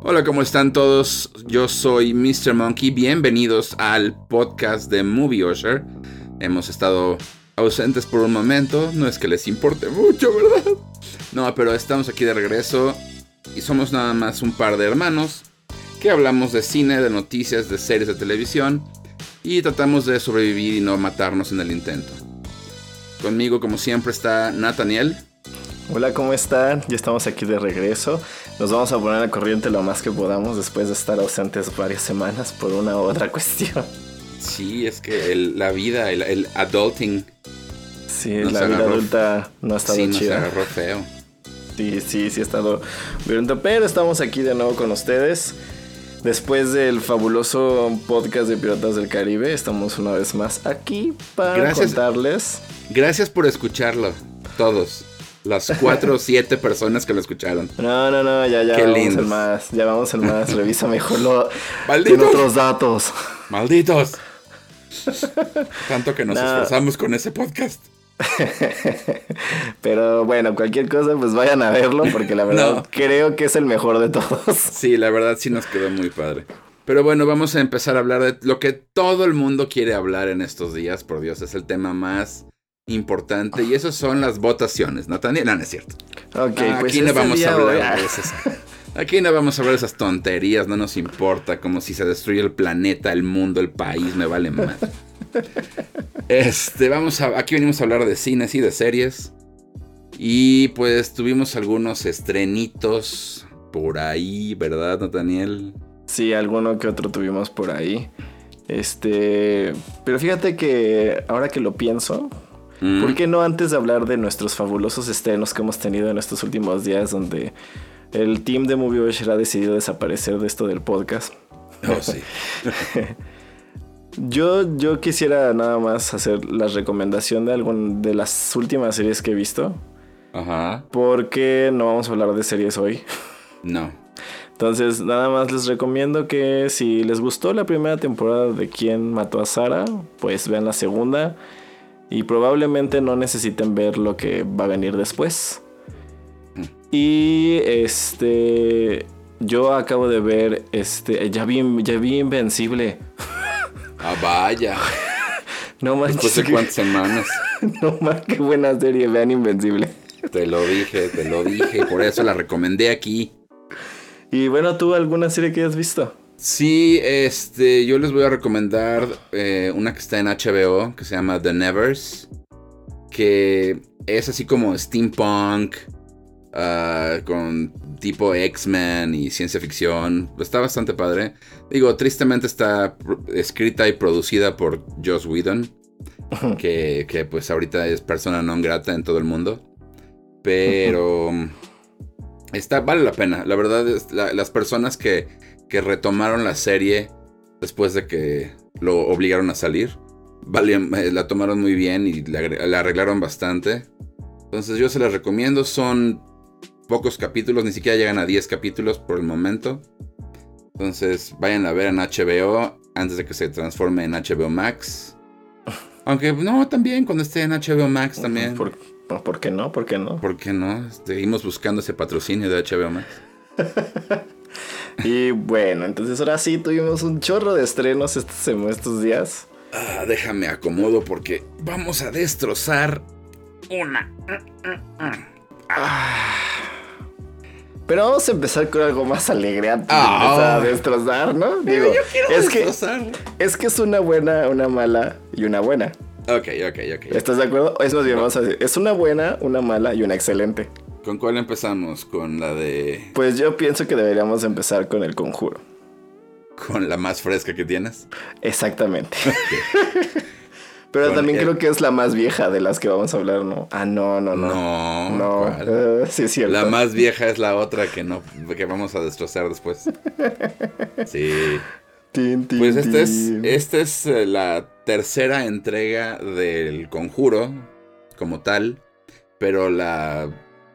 Hola, ¿cómo están todos? Yo soy Mr. Monkey. Bienvenidos al podcast de Movie Usher. Hemos estado ausentes por un momento. No es que les importe mucho, ¿verdad? No, pero estamos aquí de regreso y somos nada más un par de hermanos que hablamos de cine, de noticias, de series de televisión y tratamos de sobrevivir y no matarnos en el intento. Conmigo, como siempre, está Nathaniel. Hola, ¿cómo están? Ya estamos aquí de regreso. Nos vamos a poner a corriente lo más que podamos después de estar ausentes varias semanas por una u otra cuestión. Sí, es que la vida, el, adulting. Sí, la vida adulta no ha estado sí, chida. Nos agarró feo. Sí, sí, sí ha estado violento. Pero estamos aquí de nuevo con ustedes. Después del fabuloso podcast de Piratas del Caribe, estamos una vez más aquí para contarles. Gracias por escucharlo, todos. Las cuatro o siete personas que lo escucharon. No, no, no, ya, ya Qué vamos más. Ya vamos en más. Revisa mejor lo. Tiene otros datos. ¡Malditos! Tanto que nos No. esforzamos con ese podcast. Pero bueno, cualquier cosa, pues vayan a verlo, porque la verdad No. creo que es el mejor de todos. Sí, la verdad sí nos quedó muy padre. Pero bueno, vamos a empezar a hablar de lo que todo el mundo quiere hablar en estos días. Por Dios, es el tema más importante. Y eso son las votaciones. Nathaniel, no, no es cierto. Ok, Ah, pues aquí no vamos a hablar de esas. Aquí no vamos a hablar de esas tonterías, no nos importa, como si se destruye el planeta, el mundo, el país, me vale más. Este, vamos a, aquí venimos a hablar de cines y de series. Y pues tuvimos algunos estrenitos por ahí, ¿verdad, Nathaniel? Sí, alguno que otro tuvimos por ahí. Este. Pero fíjate que ahora que lo pienso, Mm, ¿por qué no antes de hablar de nuestros fabulosos estrenos que hemos tenido en estos últimos días, donde el team de Movie Watcher ha decidido desaparecer de esto del podcast? Oh, sí. Yo, yo quisiera nada más hacer la recomendación de algún de las últimas series que he visto. Ajá. Porque no vamos a hablar de series hoy. No. Entonces, nada más les recomiendo que si les gustó la primera temporada de Quién mató a Sara, pues vean la segunda. Y probablemente no necesiten ver lo que va a venir después. Y este. Yo acabo de ver. Este. Ya vi, ya vi Invencible. Ah, vaya. No manches. Después de cuántas semanas. No manches, qué buena serie. Vean Invencible. Te lo dije, te lo dije. Por eso la recomendé aquí. Y bueno, ¿tú alguna serie que hayas visto? Sí, este, yo les voy a recomendar eh, una que está en HBO, que se llama The Nevers, que es así como steampunk, ah, con tipo X-Men y ciencia ficción. Está bastante padre. Digo, tristemente está escrita y producida por Joss Whedon, que, que pues ahorita es persona non grata en todo el mundo. Pero está, vale la pena. La verdad es la- las personas que, que retomaron la serie después de que lo obligaron a salir, valían- eh, la tomaron muy bien y la, la arreglaron bastante. Entonces yo se las recomiendo. Son pocos capítulos, ni siquiera llegan a 10 capítulos por el momento. Entonces vayan a ver en HBO antes de que se transforme en HBO Max. Aunque no, también cuando esté en HBO Max también. ¿Por, no, ¿por qué no? ¿Por qué no? ¿Por qué no? Seguimos buscando ese patrocinio de HBO Max. Y bueno, entonces ahora sí tuvimos un chorro de estrenos estos, estos días. Ah, déjame acomodo porque vamos a destrozar una. Pero vamos a empezar con algo más alegre antes Ah. de empezar a destrozar, ¿no? Digo, es que, destrozar. es que es una buena, una mala y una buena. Ok, ok, ok. ¿Estás de acuerdo? Es más bien, vamos a decir, es una buena, una mala y una excelente. ¿Con cuál empezamos? Con la de. Pues yo pienso que deberíamos empezar con el conjuro. con la más fresca que tienes? Exactamente. Pero Con también el- creo que es la más vieja de las que vamos a hablar, ¿no? Ah, no, no, no. No. No, eh, sí es cierto. La más vieja es la otra que no que vamos a destrozar después. Sí. Tin, Pues esta es, esta es eh, la tercera entrega del conjuro como tal, pero la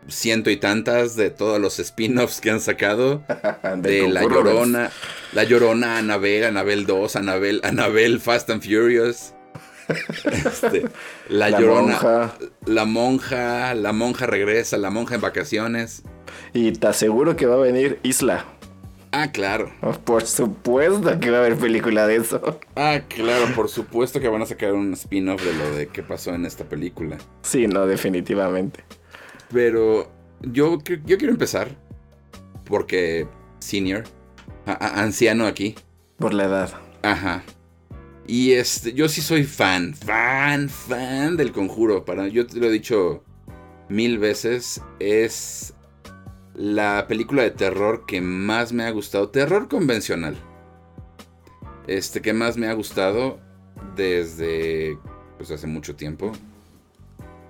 ciento y tantas de todos los spin-offs que han sacado. De La. Llorona, La Llorona, Anabel, Anabel 2, Anabel, Anabel Fast and Furious. Este, la, La Llorona, monja. La Monja, La Monja regresa, La Monja en vacaciones. Y te aseguro que va a venir Isla. Ah, claro. Por supuesto que va a haber película de eso. Ah, claro, por supuesto que van a sacar un spin-off de lo de qué pasó en esta película. Sí, no, definitivamente. Pero yo, yo quiero empezar porque senior, anciano aquí. Por la edad. Ajá. Y este, yo sí soy fan, fan, fan del conjuro. Para, yo te lo he dicho mil veces. Es la película de terror que más me ha gustado. Terror convencional. Este que más me ha gustado desde pues hace mucho tiempo.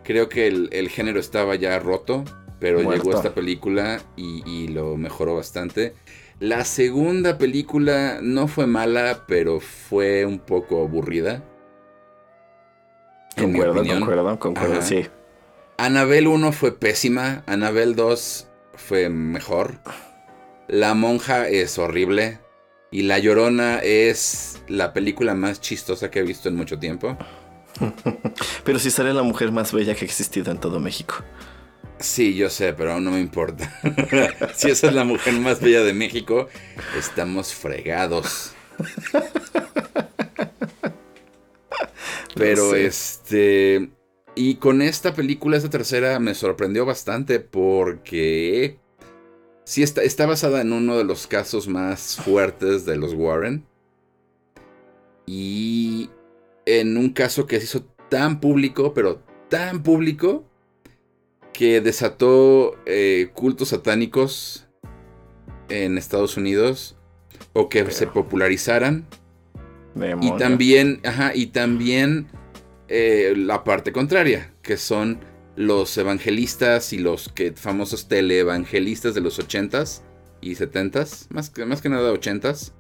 Creo que el, género estaba ya roto, pero llegó esta película y, y, lo mejoró bastante. La segunda película no fue mala, pero fue un poco aburrida. Concuerdo, concuerdo, concuerdo, sí. Anabel 1 fue pésima, Anabel 2 fue mejor. La monja es horrible. Y La Llorona es la película más chistosa que he visto en mucho tiempo. Pero si sale la mujer más bella que ha existido en todo México. Sí, yo sé, pero aún no me importa. si esa es la mujer más bella de México, estamos fregados. Pero este... Y con esta película, esta tercera, me sorprendió bastante porque sí está, está basada en uno de los casos más fuertes de los Warren. Y en un caso que se hizo tan público, pero tan público, que desató eh, cultos satánicos en Estados Unidos o que se popularizaran. Y también, ajá, y también eh, la parte contraria, que son los evangelistas y los que, famosos teleevangelistas de los 80s y 70s, más que, más que nada 80s.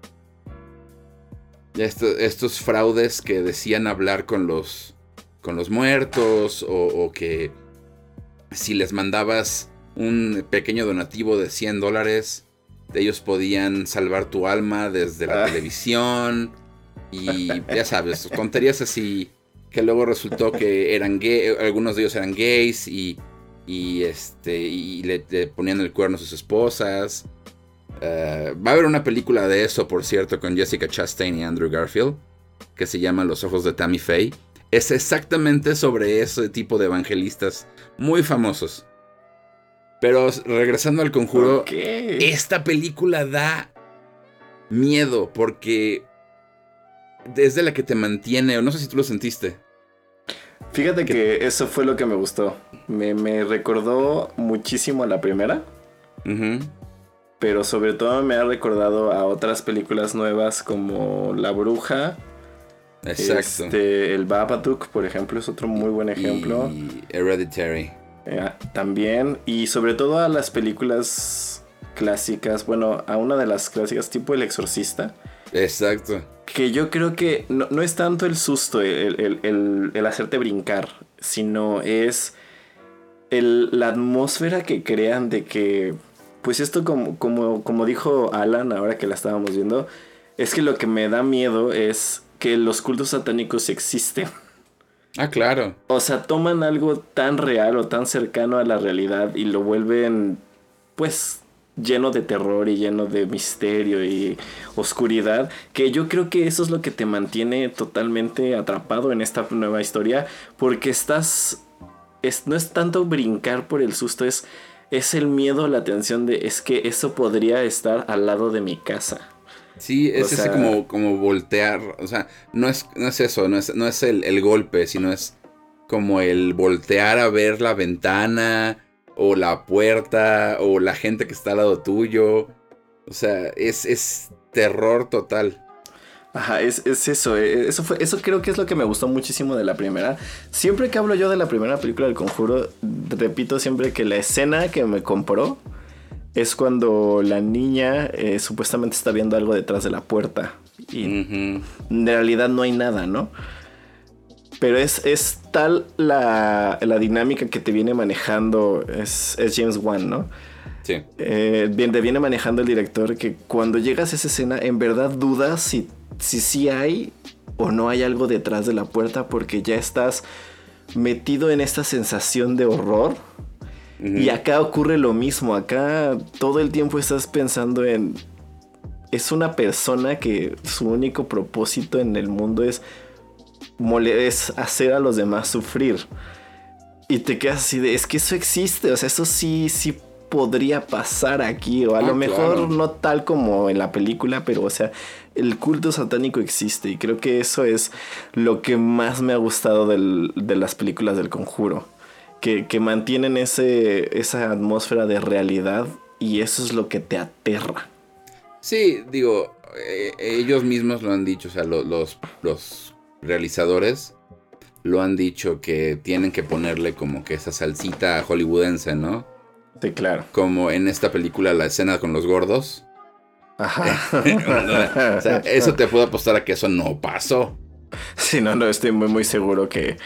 Estos fraudes que decían hablar con los, con los muertos o, que si les mandabas un pequeño donativo de 100 dólares, ellos podían salvar tu alma desde la ah. televisión. Y ya sabes, tonterías así que luego resultó que eran gay, algunos de ellos eran gays y, y este y le, ponían el cuerno a sus esposas. Eh, va a haber una película de eso, por cierto, con Jessica Chastain y Andrew Garfield, que se llama Los ojos de Tammy Faye. Es exactamente sobre ese tipo de evangelistas muy famosos. Pero regresando al conjuro, esta película da miedo porque es de la que te mantiene, o no sé si tú lo sentiste. Fíjate que eso fue lo que me gustó. Me, recordó muchísimo a la primera. Pero sobre todo me ha recordado a otras películas nuevas como La Bruja. Exacto. Este, el Babadook, por ejemplo, es otro muy buen ejemplo. Y Hereditary. Eh, también. Y sobre todo a las películas clásicas. Bueno, a una de las clásicas tipo El Exorcista. Exacto que yo creo que no, es tanto el susto, el, hacerte brincar, sino es la atmósfera que crean de que, pues esto como, como, como dijo Alan ahora que la estábamos viendo, es que lo que me da miedo es que los cultos satánicos existen. Ah, claro. O sea, toman algo tan real o tan cercano a la realidad y lo vuelven, pues, lleno de terror y lleno de misterio y oscuridad, que yo creo que eso es lo que te mantiene totalmente atrapado en esta nueva historia, porque estás, es, no es tanto brincar por el susto, es, es el miedo, la tensión de, es que eso podría estar al lado de mi casa. Sí, es ese como, como voltear, o sea, no es, no es eso, no es, no es el, el golpe, sino es como el voltear a ver la ventana, o la puerta, o la gente que está al lado tuyo. O sea, es, terror total. Ajá, es, eso, eh, eso fue, eso creo que es lo que me gustó muchísimo de la primera. Siempre que hablo yo de la primera película del conjuro, repito siempre que la escena que me compró es cuando la niña eh, supuestamente está viendo algo detrás de la puerta. Y en realidad no hay nada, ¿no? Pero es, es tal la, dinámica que te viene manejando, es, James Wan, ¿no? Sí. Eh, te viene manejando el director que cuando llegas a esa escena, en verdad dudas si, si sí hay o no hay algo detrás de la puerta porque ya estás metido en esta sensación de horror. Y acá ocurre lo mismo, acá todo el tiempo estás pensando en es una persona que su único propósito en el mundo es, es hacer a los demás sufrir. Y te quedas así de, es que eso existe, o sea, eso sí, sí podría pasar aquí, o a Ah, lo mejor claro. no tal como en la película, pero o sea, el culto satánico existe y creo que eso es lo que más me ha gustado del- de las películas del conjuro, que, que mantienen ese, esa atmósfera de realidad y eso es lo que te aterra. Sí, digo, eh, ellos mismos lo han dicho, o sea, lo- los, los realizadores lo han dicho que tienen que ponerle como que esa salsita hollywoodense, ¿no? Sí, claro. Como en esta película la escena con los gordos. Ajá. o sea, eso te puedo apostar a que eso no pasó. Sí, no, no, estoy muy, muy seguro que,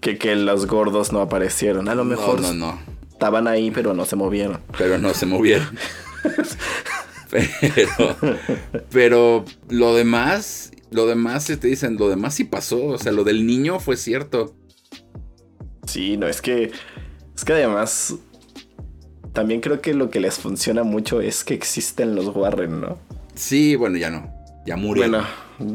que, que los gordos no aparecieron. A lo mejor No, no, no. estaban ahí, pero no se movieron. Pero no se movieron. Pero, pero lo demás, lo demás, te dicen, lo demás sí pasó. O sea, lo del niño fue cierto. Sí, no, es que. Es que además. También creo que lo que les funciona mucho es que existen los Warren, ¿no? Sí, bueno, ya no. Ya murió. Bueno,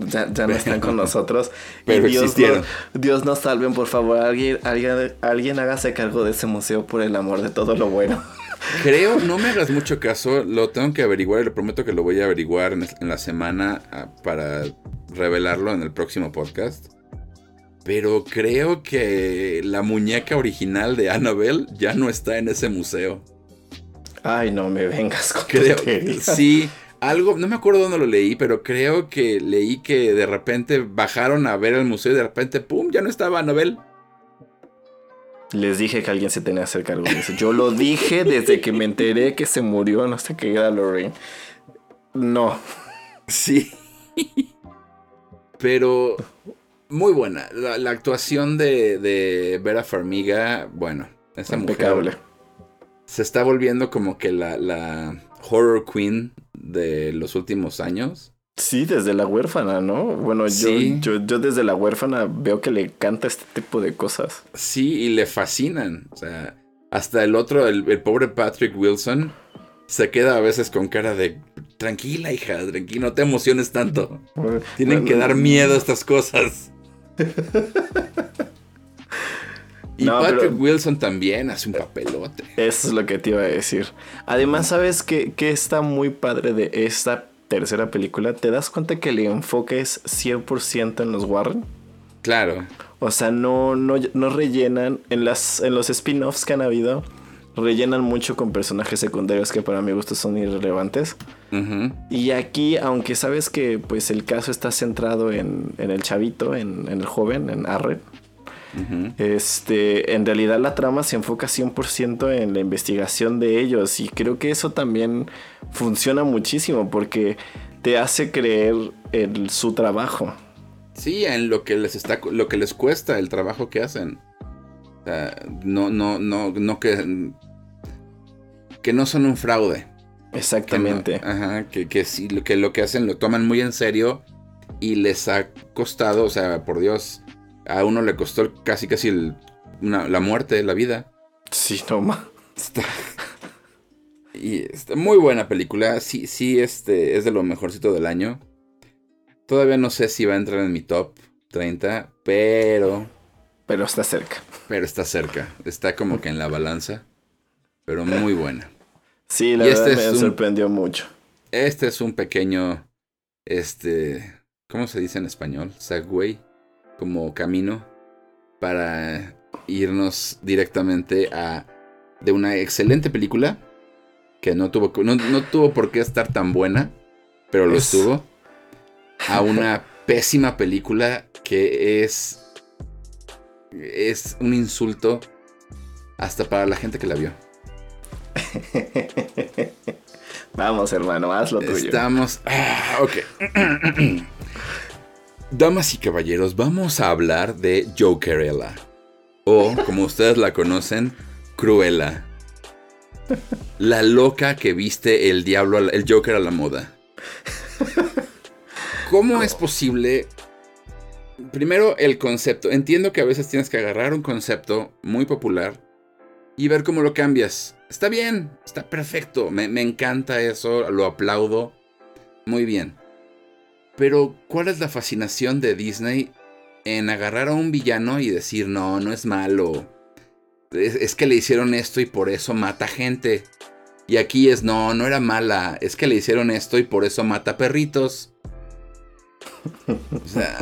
ya, ya no están con nosotros. Pero y Dios, existieron. no- Dios nos salven, por favor. Alguien, alguien, alguien hágase cargo de ese museo por el amor de todo lo bueno. Creo, no me hagas mucho caso, lo tengo que averiguar y le prometo que lo voy a averiguar en, en la semana ah, para revelarlo en el próximo podcast. Pero creo que la muñeca original de Annabelle ya no está en ese museo. Ay, no me vengas con Creo sí, algo, no me acuerdo dónde lo leí, pero creo que leí que de repente bajaron a ver el museo y de repente, ¡pum! ya no estaba Annabelle. Les dije que alguien se tenía que hacer cargo de eso. Yo lo dije desde que me enteré que se murió, no sé qué era Lorraine. No. Sí. Pero muy buena. La, la actuación de, de Vera Farmiga, bueno, esa Impecable. mujer se está volviendo como que la, la horror queen de los últimos años. Sí, desde la huérfana, ¿no? Bueno, yo, Sí. yo, yo desde la huérfana veo que le canta este tipo de cosas. Sí, y le fascinan. O sea, hasta el otro, el, el pobre Patrick Wilson, se queda a veces con cara de tranquila, hija, tranquila, no te emociones tanto. Tienen que dar miedo estas cosas. y No, Patrick Wilson también hace un papelote. Eso es lo que te iba a decir. Además, ¿sabes qué, qué está muy padre de esta tercera película? ¿Te das cuenta que el enfoque es 100% en los Warren? Claro. O sea, no, no, no rellenan. En, las, en los spin-offs que han habido, rellenan mucho con personajes secundarios que para mi gusto son irrelevantes. Y aquí, aunque sabes que pues el caso está centrado en, en el chavito, en, en el joven, en Este, en realidad la trama se enfoca 100% en la investigación de ellos y creo que eso también funciona muchísimo porque te hace creer en su trabajo. Sí, en lo que les está, lo que les cuesta el trabajo que hacen. O sea, no, no, no, no que, que no son un fraude. Que no- Exactamente. ajá, que, que sí, lo que lo que hacen lo toman muy en serio y les ha costado, o sea, por Dios, a uno le costó casi casi el- una- la muerte, la vida. Sí, no ma. Está, y está muy buena película, sí, sí, este es de lo mejorcito del año. Todavía no sé si va a entrar en mi top 30, pero, Pero está cerca. pero está cerca, está como que en la balanza, pero muy buena. Sí, la Y verdad este me un- sorprendió mucho. Este es un pequeño, este, ¿cómo se dice en español? Segway, como camino para irnos directamente a de una excelente película que no tuvo, no, no tuvo por qué estar tan buena, pero lo Es- estuvo, a una pésima película que es es un insulto hasta para la gente que la vio. Vamos, hermano, haz lo tuyo. Estamos. Ah, ok. Damas y caballeros, vamos a hablar de Jokerella. O, como ustedes la conocen, Cruella. La loca que viste el diablo, la- el Joker a la moda. ¿Cómo es posible? Primero, el concepto. Entiendo que a veces tienes que agarrar un concepto muy popular y ver cómo lo cambias. Está bien, está perfecto, me, me encanta eso, lo aplaudo. muy bien. Pero, ¿cuál es la fascinación de Disney en agarrar a un villano y decir, no, no es malo? Es, que le hicieron esto y por eso mata gente. Y aquí es, no, no era mala, es que le hicieron esto y por eso mata perritos. O sea,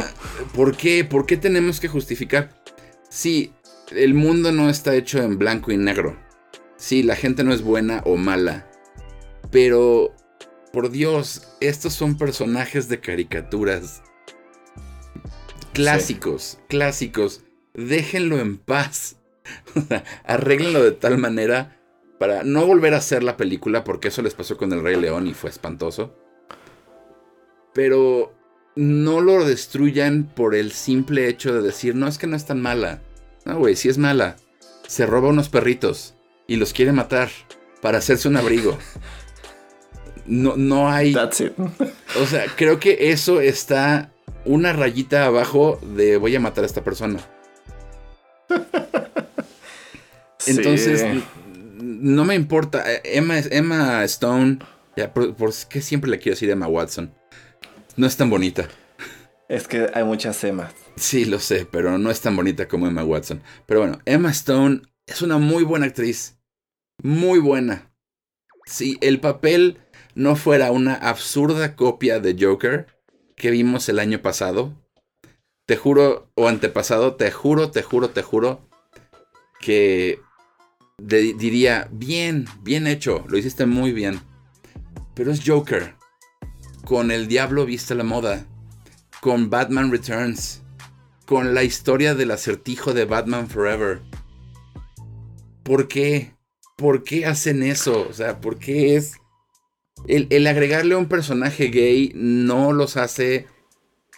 ¿por qué? ¿Por qué tenemos que justificar? Sí, el mundo no está hecho en blanco y negro. Sí, la gente no es buena o mala. Pero, por Dios, estos son personajes de caricaturas. Clásicos, clásicos. Déjenlo en paz. Arréglenlo de tal manera para no volver a hacer la película, porque eso les pasó con el Rey León y fue espantoso. Pero no lo destruyan por el simple hecho de decir, no, es que no es tan mala. No, güey, sí es mala. Se roba unos perritos y los quiere matar para hacerse un abrigo. No, no hay. That's it. O sea, creo que eso está una rayita abajo de voy a matar a esta persona. Entonces, no me importa. Emma, Emma Stone, por, qué siempre le quiero decir Emma Watson? No es tan bonita. Es que hay muchas Emmas. Sí, lo sé, pero no es tan bonita como Emma Watson. Pero bueno, Emma Stone es una muy buena actriz. Muy buena. Si el papel no fuera una absurda copia de Joker que vimos el año pasado, te juro, o antepasado, te juro, te juro, te juro, que diría, bien, bien hecho, lo hiciste muy bien. Pero es Joker, con el diablo viste la moda, con Batman Returns, con la historia del acertijo de Batman Forever. ¿Por qué? ¿Por qué hacen eso? O sea, ¿por qué es... El, el agregarle a un personaje gay no los hace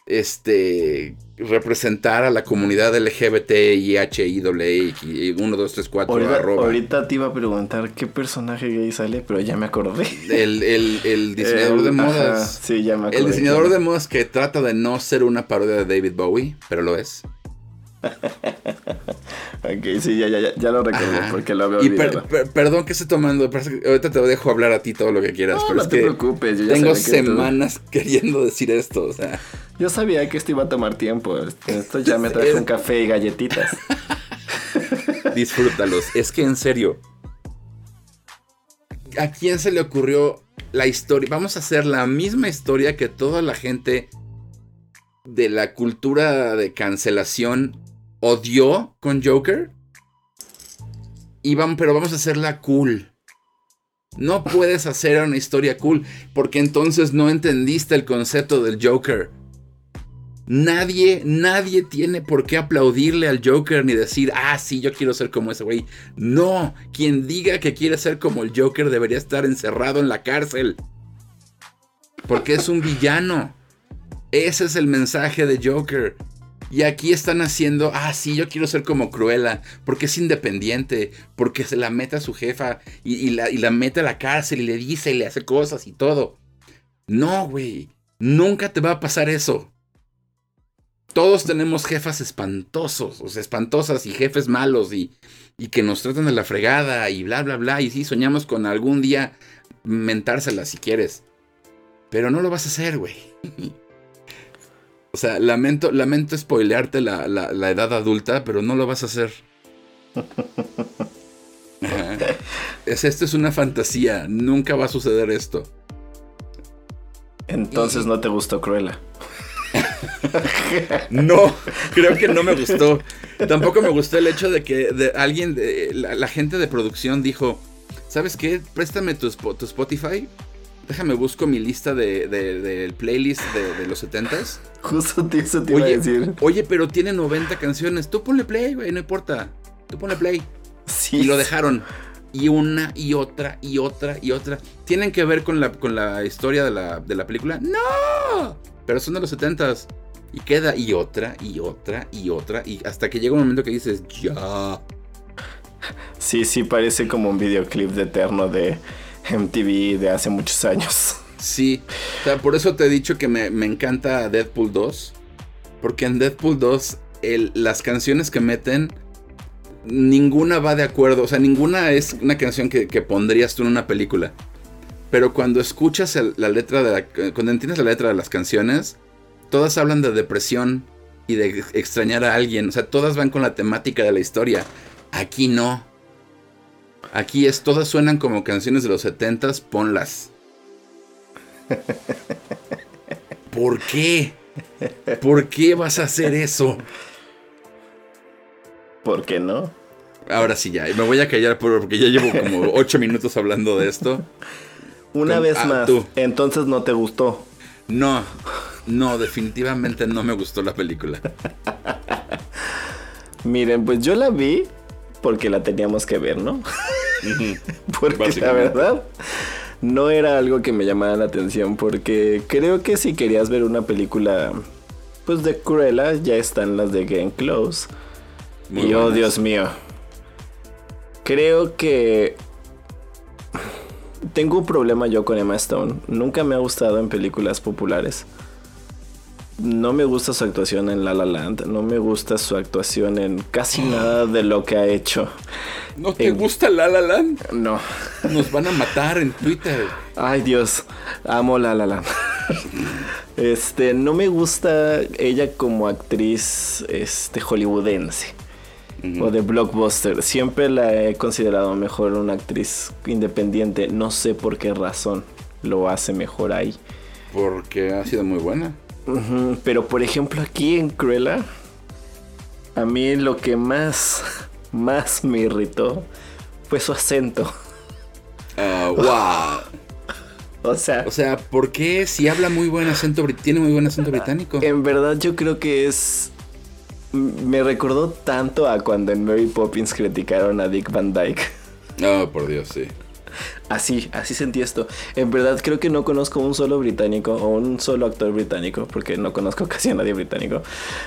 este, representar a la comunidad LGBT y y 1, 2, 3, 4 ahorita, Ahorita te iba a preguntar qué personaje gay sale, pero ya me acordé. El, el, diseñador de modas. sí, ya me acordé. El diseñador de modas que trata de no ser una parodia de David Bowie, pero lo es. ok, sí, ya, ya, ya lo recordé porque lo veo. Y perdón que estoy tomando. Ahorita te dejo hablar a ti todo lo que quieras. No, no te preocupes. Yo tengo semanas queriendo decir esto. O sea. Yo sabía que esto iba a tomar tiempo. Esto ya me traje un café y galletitas. Disfrútalos. Es que en serio. ¿A quién se le ocurrió la historia? Vamos a hacer la misma historia que toda la gente de la cultura de cancelación odió con Joker. Y pero vamos a hacerla cool. No puedes hacer una historia cool porque entonces no entendiste el concepto del Joker. Nadie, nadie tiene por qué aplaudirle al Joker ni decir, ah, sí, yo quiero ser como ese güey. No, quien diga que quiere ser como el Joker debería estar encerrado en la cárcel. Porque es un villano. Ese es el mensaje de Joker. Y aquí están haciendo, ah, sí, yo quiero ser como Cruella, porque es independiente, porque se la mete a su jefa y, la, mete a la cárcel y le dice y le hace cosas y todo. No, güey, nunca te va a pasar eso. Todos tenemos jefas espantosos, o sea, espantosas y jefes malos y, y que nos tratan de la fregada y bla, bla, bla. Y sí, soñamos con algún día mentársela si quieres. Pero no lo vas a hacer, güey. O sea, lamento, lamento spoilearte la, edad adulta, pero no lo vas a hacer. Es, esto es una fantasía, nunca va a suceder esto. Entonces no te gustó Cruella. no, creo que no me gustó. Tampoco me gustó el hecho de que de alguien, de, la, gente de producción dijo, ¿sabes qué? Préstame tu, tu Spotify Déjame busco mi lista de, del playlist de, los 70s. Justo eso te iba a decir. Oye, pero tiene 90 canciones. Tú ponle play, güey, no importa. Tú ponle play. Sí. Y lo dejaron. Y una y otra y otra y otra. ¿Tienen que ver con la, con la historia de la, de la película? ¡No! Pero son de los 70s. Y queda y otra y otra y otra. Y hasta que llega un momento que dices, ya. Sí, sí, parece como un videoclip de eterno de MTV de hace muchos años. Sí, o sea, por eso te he dicho que me, encanta Deadpool 2. Porque en Deadpool 2 las canciones que meten, ninguna va de acuerdo. O sea, ninguna es una canción que, pondrías tú en una película. Pero cuando escuchas la letra de la, cuando entiendes la letra de las canciones, todas hablan de depresión y de extrañar a alguien. O sea, todas van con la temática de la historia. Aquí no. Aquí es, todas suenan como canciones de los setentas, ponlas. ¿Por qué? ¿Por qué vas a hacer eso? ¿Por qué no? Ahora sí ya, me voy a callar porque ya llevo como ocho minutos hablando de esto. Una vez ah, más, entonces no te gustó. No, no, definitivamente no me gustó la película. Miren, pues yo la vi porque la teníamos que ver, ¿no? porque la verdad no era algo que me llamara la atención porque creo que si querías ver una película pues de Cruella ya están las de Game Close. y oh Dios mío. Creo que tengo un problema yo con Emma Stone. Nunca me ha gustado en películas populares. No me gusta su actuación en La La Land. No me gusta su actuación en casi nada de lo que ha hecho. ¿No te gusta La La Land? No. Nos van a matar en Twitter. Ay, Dios. Amo La La Land. Este, no me gusta ella como actriz este, hollywoodense o de blockbuster. Siempre la he considerado mejor una actriz independiente. No sé por qué razón lo hace mejor ahí. Porque ha sido muy buena. Pero por ejemplo aquí en Cruella, a mí lo que más, más me irritó fue su acento. wow. O sea, o sea, ¿por qué si habla muy buen acento, tiene muy buen acento británico? En verdad yo creo que es me recordó tanto a cuando en Mary Poppins criticaron a Dick Van Dyke. No, por Dios, sí. Así, así sentí esto. En verdad creo que no conozco un solo británico o un solo actor británico, porque no conozco casi a nadie británico.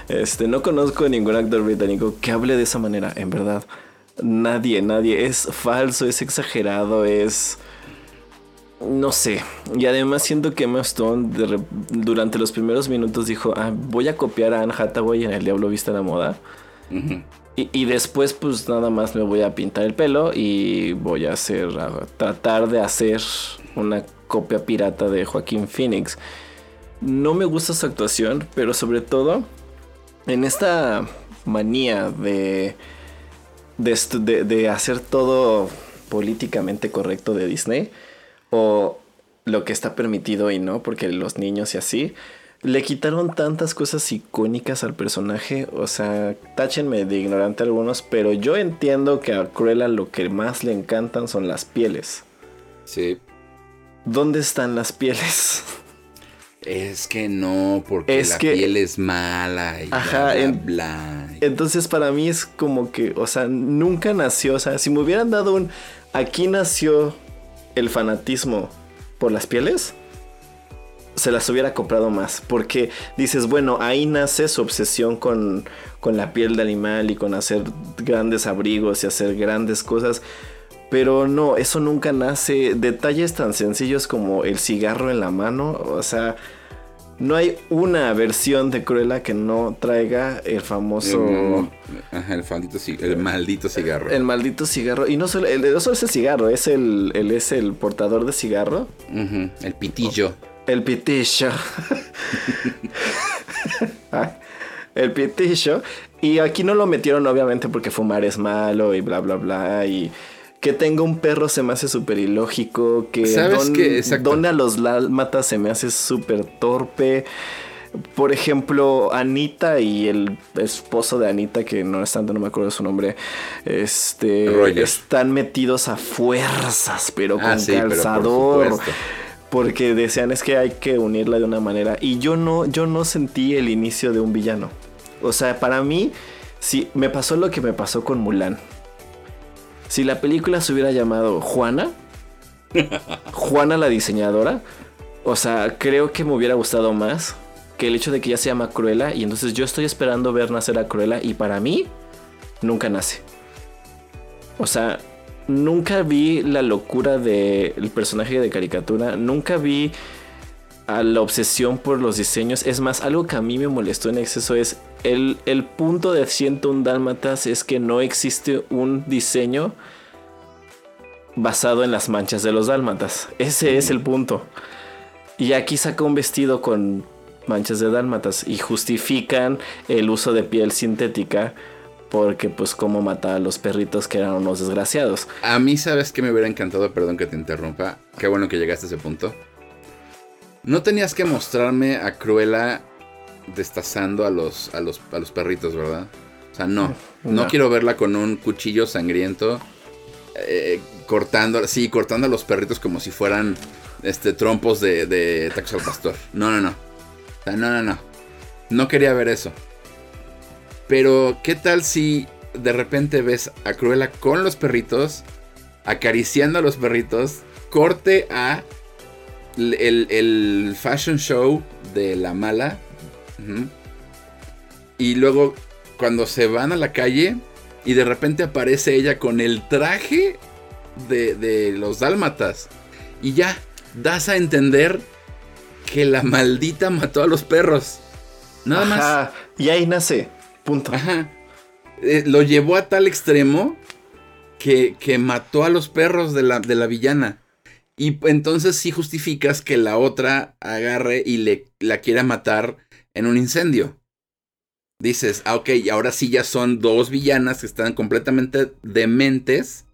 Este, no conozco ningún actor británico que hable de esa manera, en verdad. Nadie, nadie. Es falso, es exagerado, es no sé. Y además siento que Emma durante los primeros minutos dijo, ah, voy a copiar a Anne Hathaway en El Diablo Vista la Moda. Y, después pues nada más me voy a pintar el pelo y voy a hacer, tratar de hacer una copia pirata de Joaquín Phoenix. No me gusta su actuación, pero sobre todo en esta manía de, de hacer todo políticamente correcto de Disney o lo que está permitido y no, porque los niños y así, le quitaron tantas cosas icónicas al personaje, o sea, táchenme de ignorante algunos, pero yo entiendo que a Cruella lo que más le encantan son las pieles. Sí. ¿Dónde están las pieles? Es que no, porque la piel es mala y Ajá, bla, Entonces para mí es como que, o sea, nunca nació, o sea, si me hubieran dado un aquí nació el fanatismo por las pieles, se las hubiera comprado más. Porque dices, bueno, ahí nace su obsesión con, con la piel de animal y con hacer grandes abrigos y hacer grandes cosas. Pero no, eso nunca nace. Detalles tan sencillos como el cigarro en la mano. O sea, no hay una versión de Cruella que no traiga el famoso. ajá, el, maldito, el maldito cigarro. El maldito cigarro. Y no solo, el, es el cigarro, es el, es el portador de cigarro. el pitillo. El pitillo. el pitillo. Y aquí no lo metieron, obviamente, porque fumar es malo y bla, bla, bla. Y que tenga un perro se me hace súper ilógico. Que ¿Sabes don, a los matas se me hace súper torpe. Por ejemplo, Anita y el esposo de Anita, que no es tanto, no me acuerdo su nombre, este, están metidos a fuerzas, pero ah, con calzador. Porque desean es que hay que unirla de una manera. Y yo no, yo no sentí el inicio de un villano. O sea, para mí, sí, me pasó lo que me pasó con Mulan. Si la película se hubiera llamado Juana, Juana la diseñadora, o sea, creo que me hubiera gustado más que el hecho de que ya se llama Cruella y entonces yo estoy esperando ver nacer a Cruella y para mí nunca nace. O sea, nunca vi la locura del personaje de caricatura, nunca vi a la obsesión por los diseños. Es más, algo que a mí me molestó en exceso es el, el punto de 101 Dálmatas es que no existe un diseño basado en las manchas de los dálmatas. Ese es el punto. Y aquí saca un vestido con manchas de dálmatas y justifican el uso de piel sintética porque pues como mata a los perritos que eran unos desgraciados. A mí sabes que me hubiera encantado, perdón que te interrumpa, qué bueno que llegaste a ese punto. No tenías que mostrarme a Cruella destazando a los, a los, a los perritos, ¿verdad? O sea, no. No, quiero verla con un cuchillo sangriento. Eh, cortando, sí, cortando a los perritos como si fueran este, trompos de, de tacos al pastor. No, no, no. O sea, no, no, no. No quería ver eso. Pero, ¿qué tal si de repente ves a Cruella con los perritos, acariciando a los perritos, corte a el, el fashion show de la mala? Y luego, cuando se van a la calle, y de repente aparece ella con el traje de, de los dálmatas. Y ya, das a entender que la maldita mató a los perros. Nada más. Y ahí nace Eh, lo llevó a tal extremo que, que mató a los perros de la, de la, villana. Y entonces sí justificas que la otra agarre y le, la quiera matar en un incendio. Dices, ah, ok, ahora sí ya son dos villanas que están completamente dementes.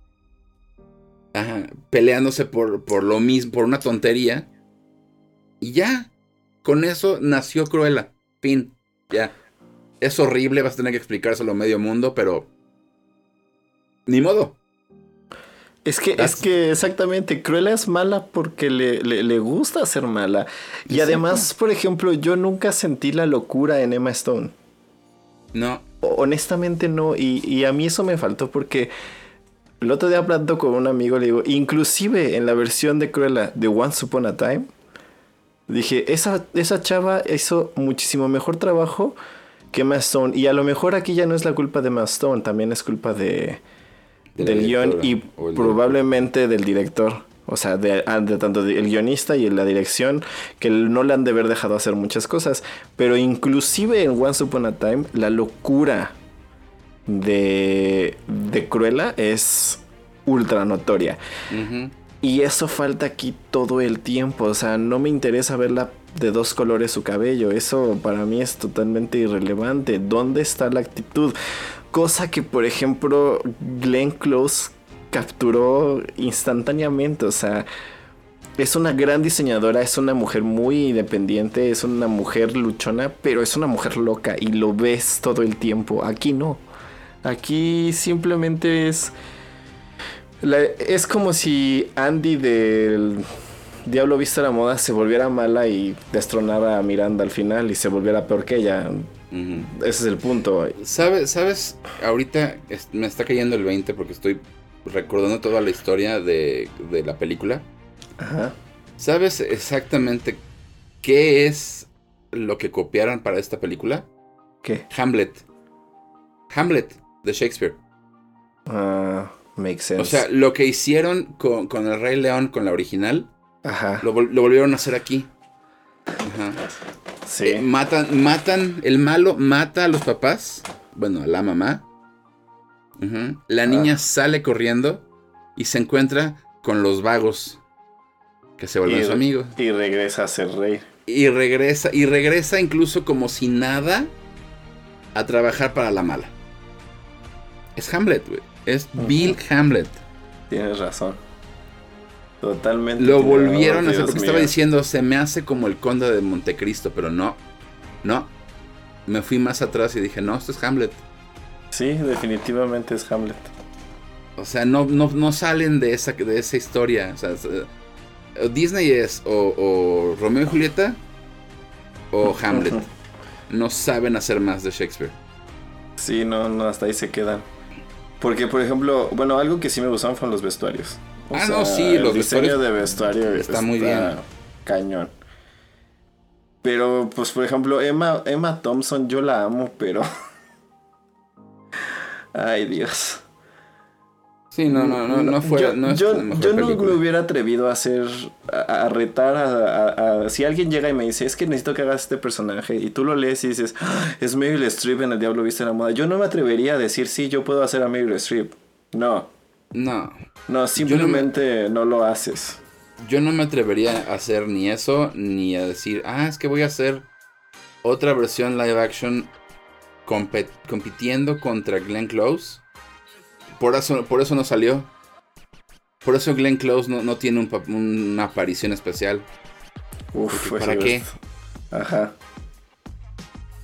Peleándose por, por lo mismo, por una tontería. Y ya, con eso nació Cruella. Fin, ya. Es horrible, vas a tener que explicárselo a medio mundo, pero. Ni modo. Es que, es que exactamente, Cruella es mala porque le, le, gusta ser mala. Y además, por ejemplo, yo nunca sentí la locura en Emma Stone. No. Honestamente no. Y, y a mí eso me faltó porque el otro día hablando con un amigo, le digo, inclusive en la versión de Cruella de Once Upon a Time, dije, esa, esa chava hizo muchísimo mejor trabajo que Stone. Y a lo mejor aquí ya no es la culpa de Stone, también es culpa de, del guion y probablemente del director. O sea, ah, de, tanto el guionista y la dirección, que no le han de haber dejado hacer muchas cosas. Pero inclusive en Once Upon a Time, la locura de, de Cruella es ultra notoria. Y eso falta aquí todo el tiempo. O sea, no me interesa verla de dos colores su cabello. Eso para mí es totalmente irrelevante. ¿Dónde está la actitud? Cosa que, por ejemplo, Glenn Close capturó instantáneamente. O sea, es una gran diseñadora, es una mujer muy independiente, es una mujer luchona, pero es una mujer loca y lo ves todo el tiempo. Aquí no. Aquí simplemente es... es como si Andy del Diablo Vista la Moda se volviera mala y destronara a Miranda al final y se volviera peor que ella. Ese es el punto. ¿Sabes? ¿Sabes? Ahorita me está cayendo el 20 porque estoy recordando toda la historia de, de la película. Ajá. ¿Sabes exactamente qué es lo que copiaron para esta película? ¿Qué? Hamlet. Hamlet, de Shakespeare. Ah, makes sense. O sea, lo que hicieron con, con el Rey León, con la original, Ajá. Lo, volvieron a hacer aquí. Ajá. Sí. Eh, matan, matan, el malo mata a los papás. Bueno, a la mamá. La ah. niña sale corriendo y se encuentra con los vagos. Que se vuelven su amigo. Y regresa a ser rey. Y regresa, y regresa incluso como si nada a trabajar para la mala. Es Hamlet, güey. Es Bill Hamlet. Tienes razón. Totalmente. Lo volvieron a hacer porque estaba diciendo, se me hace como el conde de Montecristo, pero no, no. Me fui más atrás y dije, no, esto es Hamlet. Sí, definitivamente es Hamlet. O sea, no, no, no salen de esa, de esa historia. O sea, Disney es o, Romeo y Julieta o Hamlet. no saben hacer más de Shakespeare. Sí, no, no, hasta ahí se quedan. Porque, por ejemplo, bueno, algo que sí me gustaban fueron los vestuarios ah, no, sí, los diseños de vestuario está, muy bien. Cañón. Pero, pues, por ejemplo, Emma, Emma Thompson, yo la amo, pero. Ay, Dios. Sí, no, no, no, no fue. Yo no, yo, no me hubiera atrevido a hacer. a, retar a, Si alguien llega y me dice, es que necesito que hagas este personaje, y tú lo lees y dices, ah, es Meryl Streep en El Diablo Viste en la Moda. Yo no me atrevería a decir, sí, yo puedo hacer a Meryl Streep. No. No. No, simplemente no, lo haces. Yo no me atrevería a hacer ni eso, ni a decir, ah, es que voy a hacer otra versión live action compitiendo contra Glenn Close. Por eso, por eso no salió. Por eso Glenn Close no, tiene una aparición especial. Uf, ¿Para pues qué? Ajá.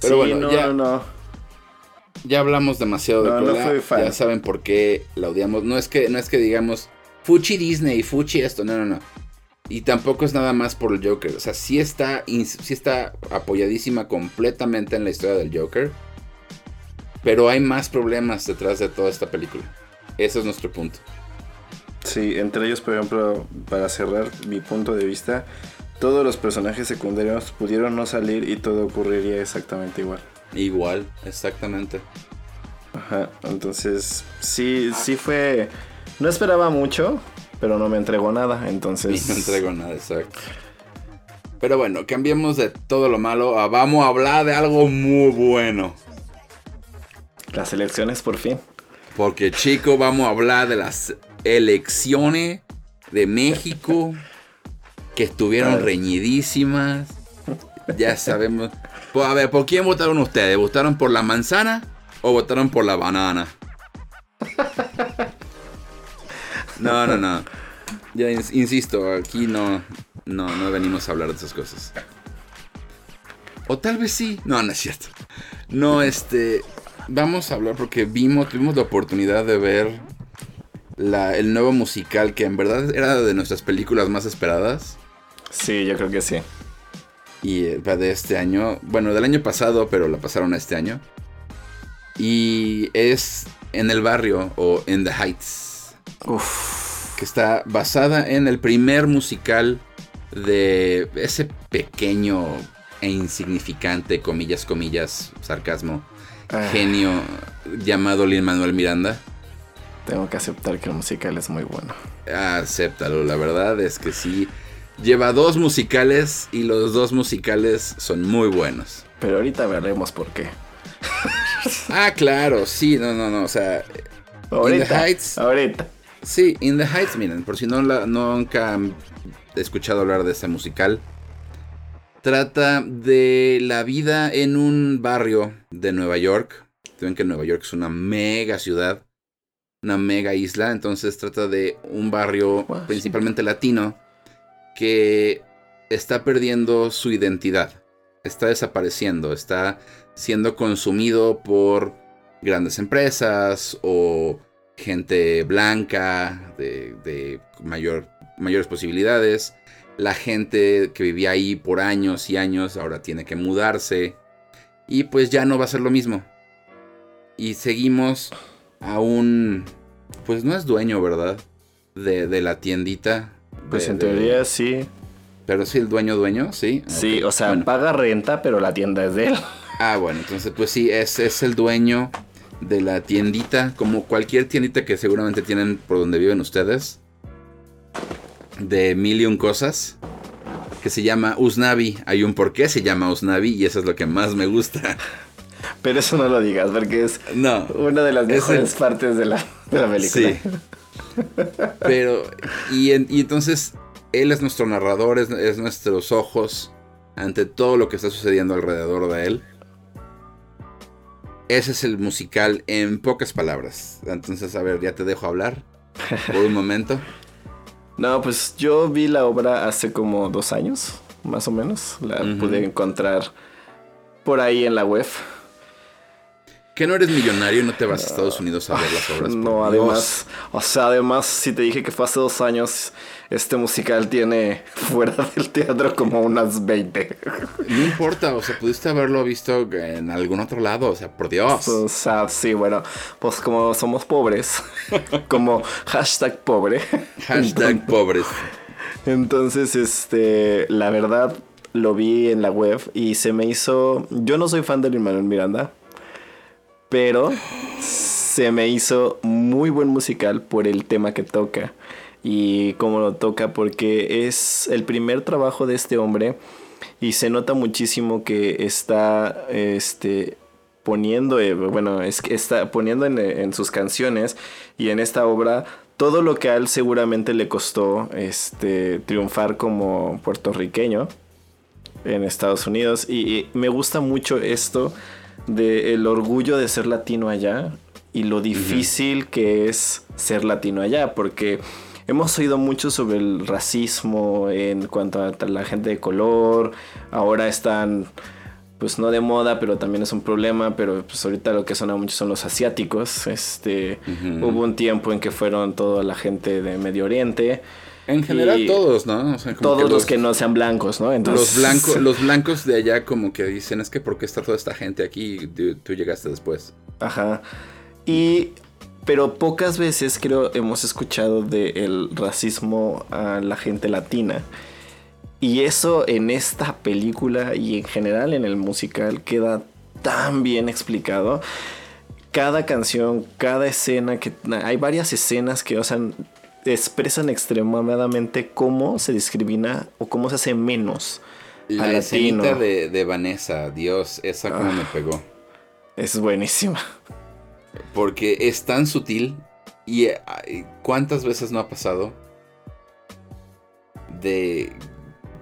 Pero bueno, ya, no. Ya hablamos demasiado de no, Ya saben por qué la odiamos. No es que, no es que digamos Fuchi Disney, Fuchi esto, no, no, no. Y tampoco es nada más por el Joker. O sea, sí está, sí está apoyadísima completamente en la historia del Joker. Pero hay más problemas detrás de toda esta película. Ese es nuestro punto. Sí, entre ellos, por ejemplo, para cerrar mi punto de vista, todos los personajes secundarios pudieron no salir y todo ocurriría exactamente igual. Igual, exactamente. Ajá, entonces sí, sí fue... No esperaba mucho, pero no me entregó nada, entonces... No me entregó nada, exacto. Pero bueno, cambiemos de todo lo malo a vamos a hablar de algo muy bueno. Las elecciones por fin. Porque chico, vamos a hablar de las elecciones de México que estuvieron reñidísimas. Ya sabemos. Pues, a ver, ¿por quién votaron ustedes? ¿Votaron por la manzana o votaron por la banana? No, no, no. Ya insisto, aquí no, no, no venimos a hablar de esas cosas. O tal vez sí. No, no es cierto. No, este. Vamos a hablar porque vimos, tuvimos la oportunidad de ver el nuevo musical que en verdad era de nuestras películas más esperadas. Sí, yo creo que sí. Y eh, va de este año, bueno, del año pasado, pero la pasaron a este año. Y es en el barrio o en The Heights. Uf. Que está basada en el primer musical de ese pequeño e insignificante, comillas, comillas, sarcasmo, ah. genio llamado Lin Manuel Miranda. Tengo que aceptar que el musical es muy bueno. Acéptalo, la verdad es que sí. Lleva dos musicales y los dos musicales son muy buenos. Pero ahorita veremos por qué. ah, claro, sí, no, no, no, o sea... Ahorita, in the Heights, ahorita. Sí, In the Heights, miren, por si no la, nunca han escuchado hablar de ese musical. Trata de la vida en un barrio de Nueva York. Ven que Nueva York es una mega ciudad una mega isla, entonces trata de un barrio principalmente latino que está perdiendo su identidad, está desapareciendo, está siendo consumido por grandes empresas o gente blanca de, mayor, mayores posibilidades. La gente que vivía ahí por años y años ahora tiene que mudarse y pues ya no va a ser lo mismo. Y seguimos a un... Pues no es dueño, ¿verdad? De, de la tiendita. Pues en teoría sí. Pero sí, el dueño dueño, sí. Sí, o sea, paga renta, pero la tienda es de él. Ah, bueno, entonces pues sí, es, es el dueño de la tiendita, como cualquier tiendita que seguramente tienen por donde viven ustedes. De mil y un cosas. Que se llama Usnavi. Hay un por qué se llama Usnavi y eso es lo que más me gusta. Pero eso no lo digas, porque es una de las mejores partes de la, película. Sí. Pero, y, entonces, él es nuestro narrador, es, nuestros ojos ante todo lo que está sucediendo alrededor de él. Ese es el musical en pocas palabras. Entonces, a ver, ya te dejo hablar por un momento. No, pues yo vi la obra hace como dos años, más o menos. La pude encontrar por ahí en la web. Que no eres millonario y no te vas a Estados Unidos a ver las obras. No, además, o sea, además, si te dije que fue hace dos años, este musical tiene fuera del teatro como unas 20. No importa, o sea, pudiste haberlo visto en algún otro lado, o sea, por Dios. O sea, sí, bueno, pues como somos pobres, como hashtag pobre. Hashtag pobres. Entonces, este, la verdad, lo vi en la web y se me hizo. Yo no soy fan de Lin Manuel Miranda pero se me hizo muy buen musical por el tema que toca y cómo lo toca porque es el primer trabajo de este hombre y se nota muchísimo que está este poniendo eh, bueno es que está poniendo en, en sus canciones y en esta obra todo lo que a él seguramente le costó este, triunfar como puertorriqueño en Estados Unidos. Y, me gusta mucho esto del orgullo de ser latino allá y lo difícil que es ser latino allá, porque hemos oído mucho sobre el racismo en cuanto a la gente de color, ahora están pues no de moda, pero también es un problema, pero pues ahorita lo que suena mucho son los asiáticos. Este, hubo un tiempo en que fueron toda la gente de Medio Oriente. En general todos, ¿no? todos los, que no sean blancos, ¿no? Entonces... Los, blancos, los blancos de allá como que dicen, es que ¿por qué está toda esta gente aquí y tú llegaste después? Ajá. Y... Pero pocas veces creo hemos escuchado del racismo a la gente latina. Y eso en esta película y en general en el musical queda tan bien explicado. Cada canción, cada escena, que hay varias escenas que, o sea, expresan extremadamente cómo se discrimina o cómo se hace menos. La escenita de, de, Vanessa, Dios, esa como me ah. pegó. Es buenísima. Porque es tan sutil y cuántas veces no ha pasado de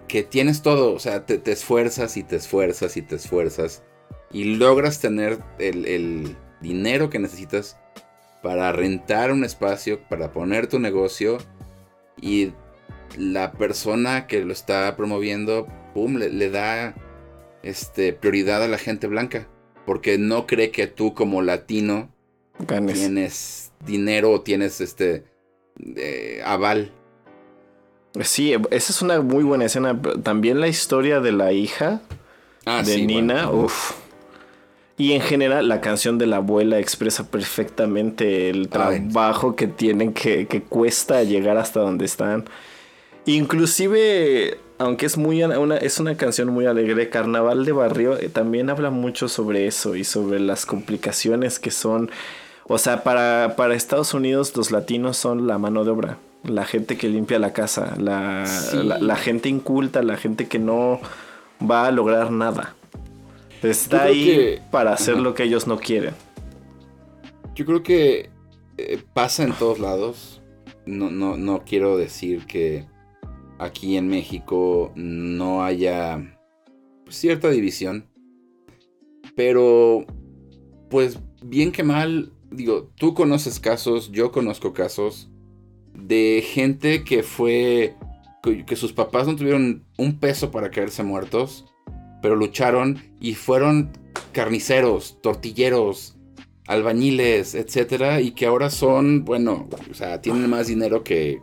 que tienes todo, o sea, te, esfuerzas y te esfuerzas y te esfuerzas y logras tener el, dinero que necesitas para rentar un espacio, para poner tu negocio y la persona que lo está promoviendo, pum, le, da este, prioridad a la gente blanca, porque no cree que tú como latino tienes dinero o tienes este eh, aval Sí, esa es una muy buena escena. También la historia de la hija ah, de Nina. Y en general la canción de la abuela expresa perfectamente el trabajo que tienen, que, que, cuesta llegar hasta donde están. Inclusive, aunque es, muy una, es una canción muy alegre, Carnaval de Barrio eh, también habla mucho sobre eso y sobre las complicaciones que son. O sea, para, para Estados Unidos los latinos son la mano de obra la gente que limpia la casa, la, gente inculta, la gente que no va a lograr nada. Está ahí para hacer lo que ellos no quieren. Yo creo que eh, pasa en todos lados. No, no, no quiero decir que aquí en México no haya cierta división. Pero, pues bien que mal, digo, tú conoces casos, yo conozco casos de gente que fue, que sus papás no tuvieron un peso para caerse muertos, pero lucharon y fueron carniceros, tortilleros, albañiles, etcétera, y que ahora son, bueno, o sea, tienen más dinero que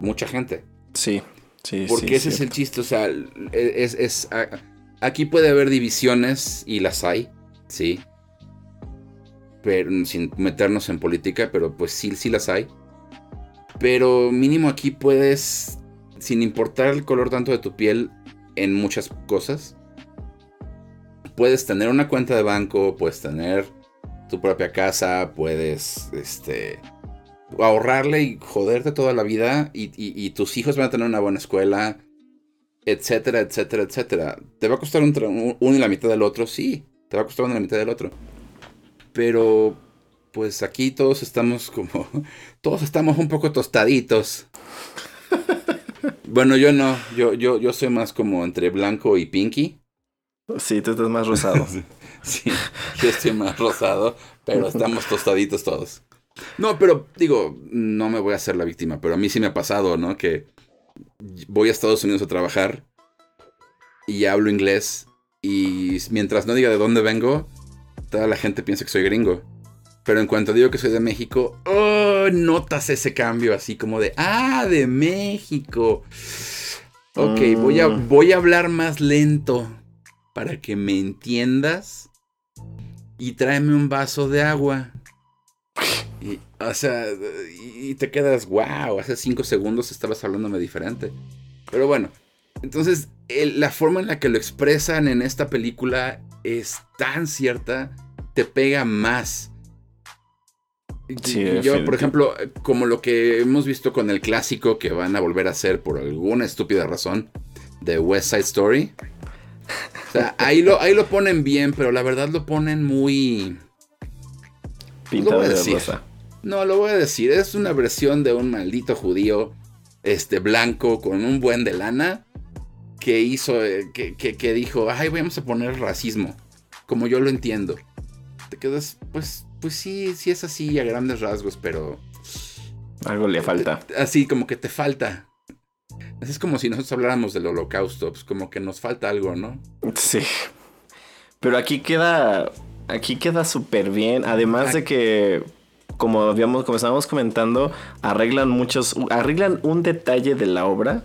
mucha gente. Sí, sí, Porque ese es el chiste, o sea, es, es, aquí puede haber divisiones y las hay, sí. Pero sin meternos en política, pero pues sí, sí las hay. Pero mínimo aquí puedes, sin importar el color tanto de tu piel, en muchas cosas. Puedes tener una cuenta de banco, puedes tener tu propia casa, puedes este, ahorrarle y joderte toda la vida y, tus hijos van a tener una buena escuela, etcétera, etcétera, etcétera. ¿Te va a costar un, uno y la mitad del otro? Sí, te va a costar uno y la mitad del otro. Pero pues aquí todos estamos como, todos estamos un poco tostaditos. Bueno, yo no, yo, yo, yo soy más como entre blanco y pinky. Sí, tú estás más rosado. sí, yo estoy más rosado, pero estamos tostaditos todos. No, pero digo, no me voy a hacer la víctima, pero a mí sí me ha pasado, ¿no? Que voy a Estados Unidos a trabajar y hablo inglés y mientras no diga de dónde vengo, toda la gente piensa que soy gringo. Pero en cuanto digo que soy de México, oh, notas ese cambio así como de, ah, de México. Ok, voy, a, mm. voy a hablar más lento para que me entiendas. Y tráeme un vaso de agua. Y, o sea, y te quedas, wow, hace cinco segundos estabas hablándome diferente. Pero bueno, entonces la forma en la que lo expresan en esta película es tan cierta, te pega más yo, por ejemplo, como lo que hemos visto con el clásico que van a volver a hacer por alguna estúpida razón de West Side Story. O sea, ahí lo, ahí lo ponen bien, pero la verdad lo ponen muy. Pintado de rosa. No, lo voy a decir, es una versión de un maldito judío este blanco con un buen de lana que hizo, eh, que, que, dijo, ay, vamos a poner racismo, como yo lo entiendo. Te quedas, pues, pues sí, sí es así a grandes rasgos, pero... Algo le falta. Así como que te falta. Es como si nosotros habláramos del holocausto, pues como que nos falta algo, ¿no? Sí. Pero aquí queda, aquí queda súper bien, además de que como habíamos, como estábamos comentando, arreglan muchos, arreglan un detalle de la obra.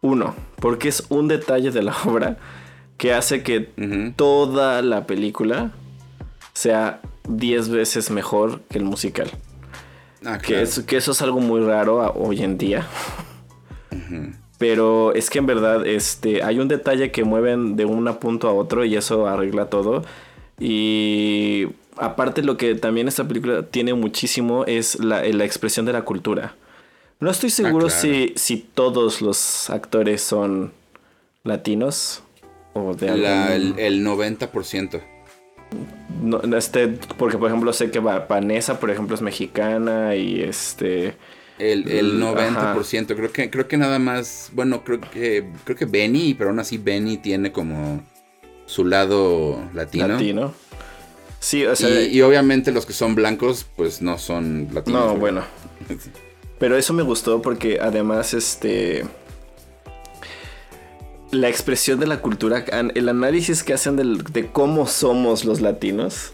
Uno, porque es un detalle de la obra que hace que toda la película sea 10 veces mejor que el musical. Ah, que, que, eso es algo muy raro hoy en día. Pero es que en verdad este, hay un detalle que mueven de un punto a otro y eso arregla todo. Y aparte lo que también esta película tiene muchísimo es la, expresión de la cultura. No estoy seguro ah, si, si todos los actores son latinos o de el, el, 90%. No, este, porque por ejemplo sé que Vanessa, por ejemplo, es mexicana y este... El, el 90%, creo que, creo que nada más, bueno, creo que, creo que Benny, pero aún así Benny tiene como su lado latino. Latino. Sí, o sea. Y, obviamente los que son blancos, pues no son latinos. No, bueno. Pero eso me gustó porque además, este. La expresión de la cultura, el análisis que hacen de cómo somos los latinos.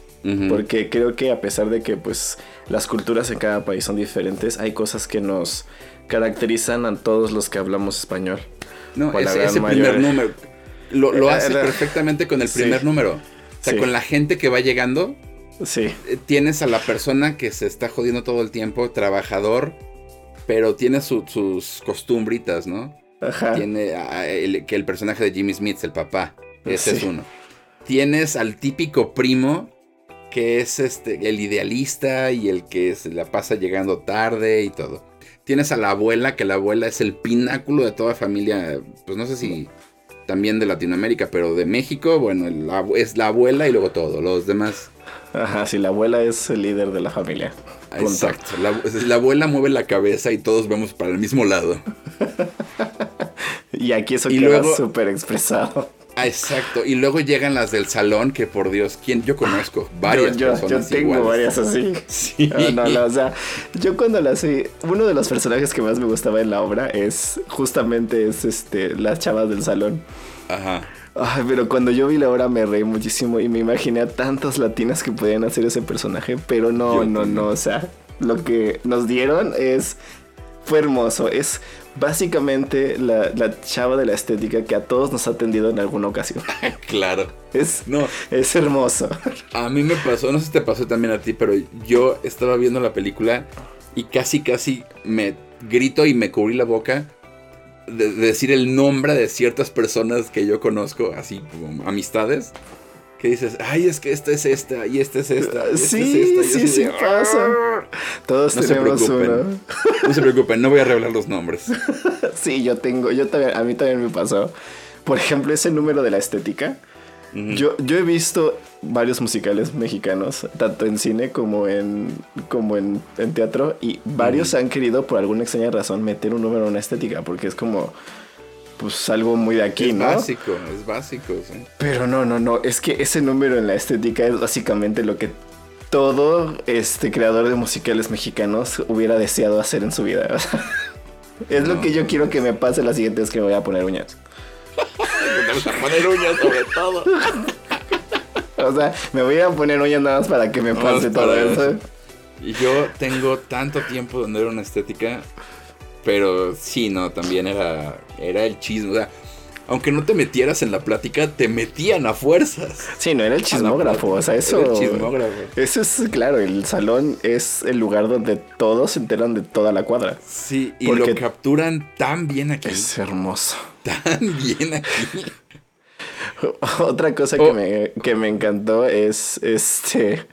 Porque creo que a pesar de que pues las culturas en cada país son diferentes, hay cosas que nos caracterizan a todos los que hablamos español. No, ese, ese primer número. Lo, lo hace perfectamente con el primer número sea, con la gente que va llegando. Sí. Eh, tienes a la persona que se está jodiendo todo el tiempo, trabajador, pero tiene sus costumbritas, ¿no? Ajá. Tiene que el personaje de Jimmy Smith, el papá. Ese es uno. Tienes al típico primo que es este el idealista y el que se la pasa llegando tarde y todo. Tienes a la abuela, que la abuela es el pináculo de toda familia, pues no sé si también de Latinoamérica, pero de México, bueno, es la abuela y luego todo, los demás. Ajá, sí, la abuela es el líder de la familia. Exacto, la, abuela mueve la cabeza y todos vemos para el mismo lado. y aquí eso queda súper expresado. Ah, exacto. Y luego llegan las del salón, que por Dios, ¿quién? Yo conozco varias yo, personas. Yo tengo varias así. Sí. No, no, o sea, yo cuando las vi, uno de los personajes que más me gustaba en la obra es justamente es este las chavas del salón. Ajá. Ay, pero cuando yo vi la obra me reí muchísimo y me imaginé a tantas latinas que podían hacer ese personaje, pero no, no, no, o sea, lo que nos dieron es fue hermoso, es básicamente la, chava de la estética que a todos nos ha atendido en alguna ocasión. claro. Es, no, es hermoso. A mí me pasó, no sé si te pasó también a ti, pero yo estaba viendo la película y casi, casi me grito y me cubrí la boca de, decir el nombre de ciertas personas que yo conozco, así como amistades que dices, ay, es que esta es esta y esta es esta. sí, sí, sí pasa. Todos no tenemos se preocupen, No se preocupen, no voy a revelar los nombres. sí, yo tengo, yo también, a mí también me pasó. Por ejemplo, ese número de la estética. yo, yo he visto varios musicales mexicanos, tanto en cine como en, como en, teatro, y varios han querido, por alguna extraña razón, meter un número en la estética, porque es como pues algo muy de aquí, ¿no? Es básico, es básico, sí. Pero no, no, no, es que ese número en la estética es básicamente lo que todo este creador de musicales mexicanos hubiera deseado hacer en su vida. es lo que yo quiero que me pase la siguiente vez que me voy a poner uñas. Vamos a poner uñas sobre todo. o sea, me voy a poner uñas nada más para que me pase todo eso. Y yo tengo tanto tiempo de ver una estética pero sí, no, también era, era el chisme. O sea, aunque no te metieras en la plática, te metían a fuerzas. Sí, no era el chismógrafo, o sea, eso. el chismógrafo. Eso es, claro, el salón es el lugar donde todos se enteran de toda la cuadra. Sí, y lo capturan tan bien aquí. Es hermoso. Tan bien aquí. Otra cosa que, oh. me, que me encantó es este.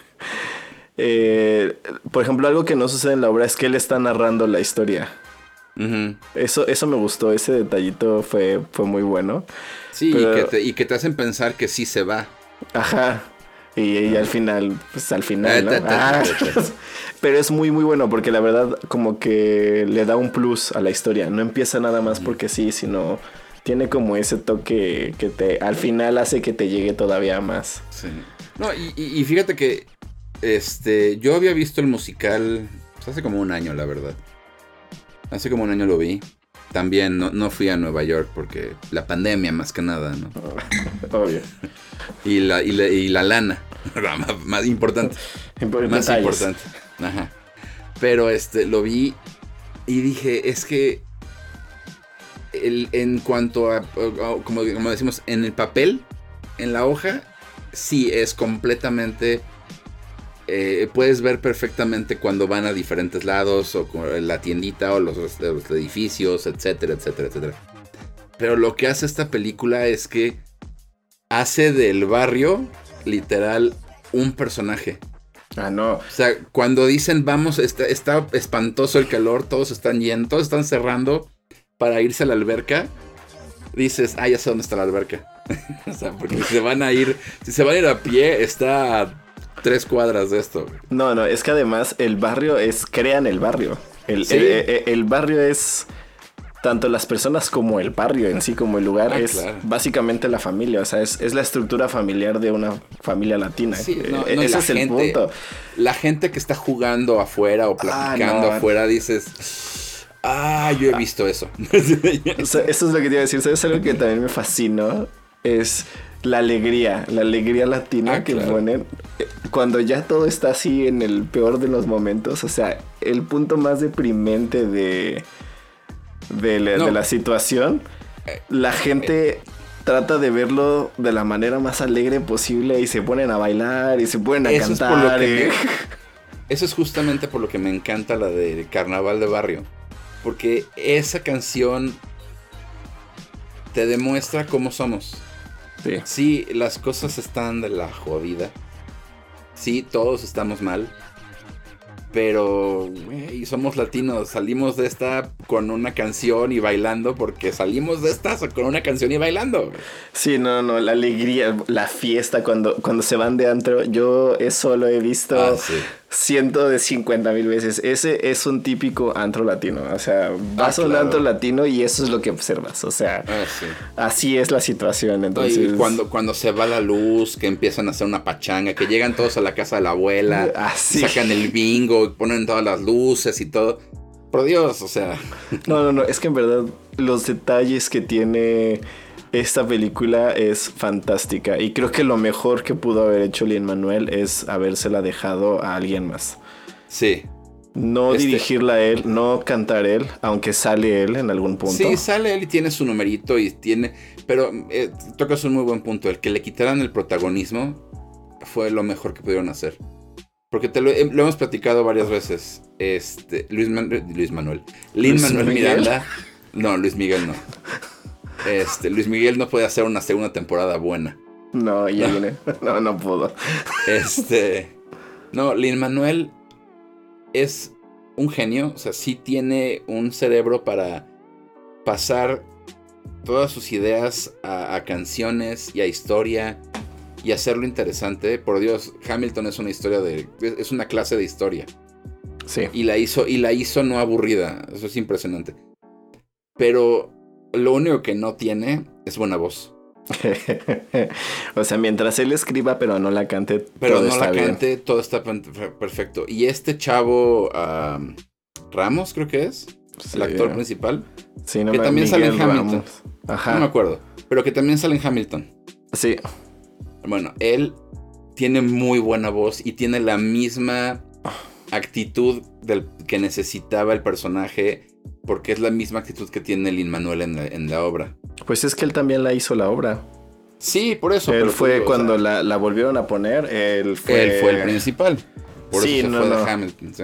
Eh, por ejemplo, algo que no sucede en la obra es que él está narrando la historia eso, eso me gustó, ese detallito fue, fue muy bueno. Sí, y, que te, y, que te, hacen pensar que sí se va. Ajá. Y, al final, pues al final, ¿no? Ah, pero es muy, muy bueno porque la verdad como que le da un plus a la historia. No empieza nada más porque sí, sino tiene como ese toque que te al final hace que te llegue todavía más. Sí. No, y, fíjate que este yo había visto el musical pues, hace como un año, la verdad. Hace como un año lo vi. También no, fui a Nueva York porque la pandemia más que nada, ¿no? Obvio. y, la, y, la, lana, más, importante. más importante. Ajá. Pero este, lo vi y dije, es que en cuanto a, como, como, decimos, en el papel, en la hoja, sí es completamente... Eh, puedes ver perfectamente cuando van a diferentes lados o la tiendita o los, los edificios, etcétera, etcétera, etcétera. Pero lo que hace esta película es que hace del barrio literal un personaje. Ah, no. O sea, cuando dicen vamos, está, está espantoso el calor, todos están yendo, todos están cerrando para irse a la alberca, dices, ah, ya sé dónde está la alberca. o sea, porque si se van a ir, si se van a ir a pie, está tres cuadras de esto. No, no, es que además el barrio es, crean el barrio. El, el, barrio es tanto las personas como el barrio en sí, como el lugar, ah, es básicamente la familia. O sea, es, la estructura familiar de una familia latina. Sí, eh, ese es el punto. La gente que está jugando afuera o ah, platicando afuera, dices Ah, yo he visto eso. eso es lo que te iba a decir. ¿Sabes algo que también me fascinó? Es la alegría, la alegría latina ah, que ponen eh, cuando ya todo está así en el peor de los momentos. O sea, el punto más deprimente de, de, la, situación, la gente trata de verlo de la manera más alegre posible y se ponen a bailar y se ponen a cantar. eso es justamente por lo que me encanta la de Carnaval de Barrio porque esa canción te demuestra cómo somos. Sí. sí, las cosas están de la jodida. Sí, todos estamos mal. Pero, güey, somos latinos. Salimos de esta con una canción y bailando porque salimos de esta con una canción y bailando. Sí, no, no, la alegría, la fiesta cuando, cuando se van de antro. Yo eso lo he visto. Ah, sí ciento de cincuenta mil veces. Ese es un típico antro latino. O sea, vas a un antro latino y eso es lo que observas. O sea, ah, así es la situación. Entonces, cuando, cuando se va la luz, que empiezan a hacer una pachanga, que llegan todos a la casa de la abuela, sacan el bingo, ponen todas las luces y todo. Por Dios, o sea. No, no, no. Es que en verdad los detalles que tiene esta película es fantástica y creo que lo mejor que pudo haber hecho Lin Manuel es habérsela dejado a alguien más. Sí. No este dirigirla a él, no cantar él, aunque sale él en algún punto. Sí, sale él y tiene su numerito y tiene... Pero eh, tocas un muy buen punto. El que le quitaran el protagonismo fue lo mejor que pudieron hacer. Porque te lo, hemos platicado varias veces. Este, Luis, Luis Manuel. Lin Manuel Miranda. No, Luis Miguel no. Este, Luis Miguel no puede hacer una segunda temporada buena. No, ya viene. No, no pudo. Este. No, Lin Manuel es un genio. O sea, sí tiene un cerebro para pasar todas sus ideas a, canciones y a historia y hacerlo interesante. Por Dios, Hamilton es una historia de. es una clase de historia. Sí. Y la hizo, y la hizo no aburrida. Eso es impresionante. Pero lo único que no tiene es buena voz. o sea, mientras él escriba, pero no la cante. Pero no la cante, todo está perfecto. Y este chavo Ramos, creo que es. el actor principal. Sí, no que también sale en Hamilton. Ajá. No me acuerdo. Pero que también sale en Hamilton. Sí. Bueno, él tiene muy buena voz y tiene la misma actitud del que necesitaba el personaje porque es la misma actitud que tiene Lin Manuel en la, obra. Pues es que él también la hizo la obra. Sí, por eso. Él fue cuando la, volvieron a poner, él fue... Él fue el principal. Por sí, eso se fue de Hamilton, sí.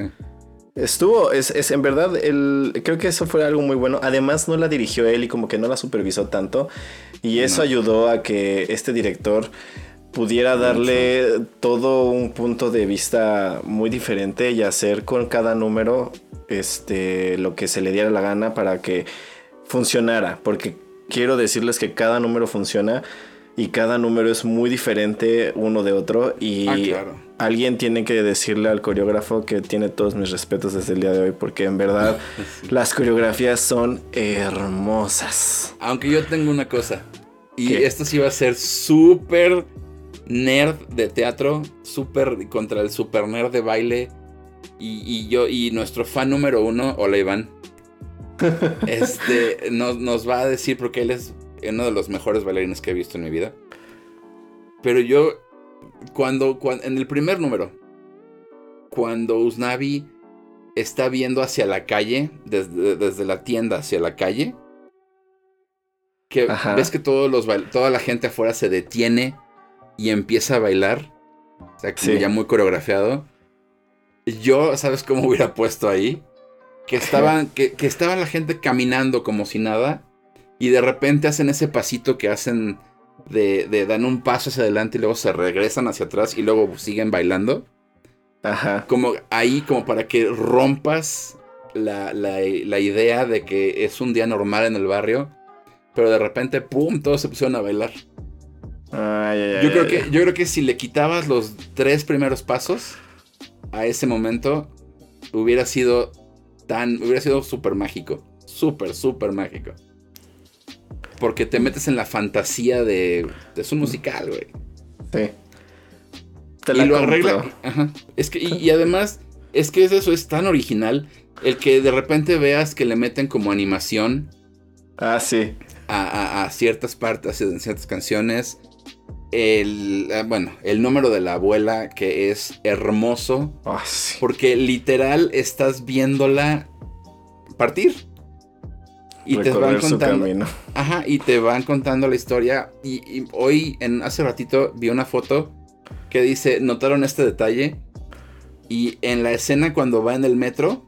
Estuvo, es, es, en verdad, el, creo que eso fue algo muy bueno. Además, no la dirigió él y como que no la supervisó tanto. Y eso ayudó a que este director pudiera darle todo un punto de vista muy diferente y hacer con cada número este, lo que se le diera la gana para que funcionara, porque quiero decirles que cada número funciona y cada número es muy diferente uno de otro y Ah, claro. alguien tiene que decirle al coreógrafo que tiene todos mis respetos desde el día de hoy porque en verdad las coreografías son hermosas. Aunque yo tengo una cosa. Y ¿Qué? esto sí va a ser súper nerd de teatro. Súper contra el super nerd de baile. Y, y yo, y nuestro fan número uno, hola Iván. este nos, nos va a decir porque él es uno de los mejores bailarines que he visto en mi vida. Pero yo, cuando, cuan- en el primer número, cuando Usnavi está viendo hacia la calle, desde, desde la tienda hacia la calle, que Ajá. ves que todos los toda la gente afuera se detiene y empieza a bailar, o sea, como Sí. ya muy coreografiado. Yo, ¿sabes cómo hubiera puesto ahí? Que estaban, que, que estaba la gente caminando como si nada y de repente hacen ese pasito que hacen de, de dan un paso hacia adelante y luego se regresan hacia atrás y luego siguen bailando. Ajá. Como ahí, como para que rompas la, la- la idea de que es un día normal en el barrio. Pero de repente, ¡pum! Todos se pusieron a bailar. Ay, ay, ay, Yo creo, que, yo creo que si le quitabas los tres primeros pasos a ese momento, hubiera sido tan. hubiera sido súper mágico. Súper, súper mágico. Porque te metes en la fantasía de. Es un musical, güey. Sí. Te y lo compro. arregla. Ajá. Es que, y, y además, es que es eso, es tan original. El que de repente veas que le meten como animación Ah, sí. a, a- a ciertas partes, en ciertas canciones. El, ah, bueno, el número de la abuela, que es hermoso. Ah, sí. Porque literal estás viéndola partir. Y te van su contando. Ajá, y te van contando la historia. Y, y hoy, en, hace ratito, vi una foto que dice, ¿notaron este detalle? Y en la escena cuando va en el metro,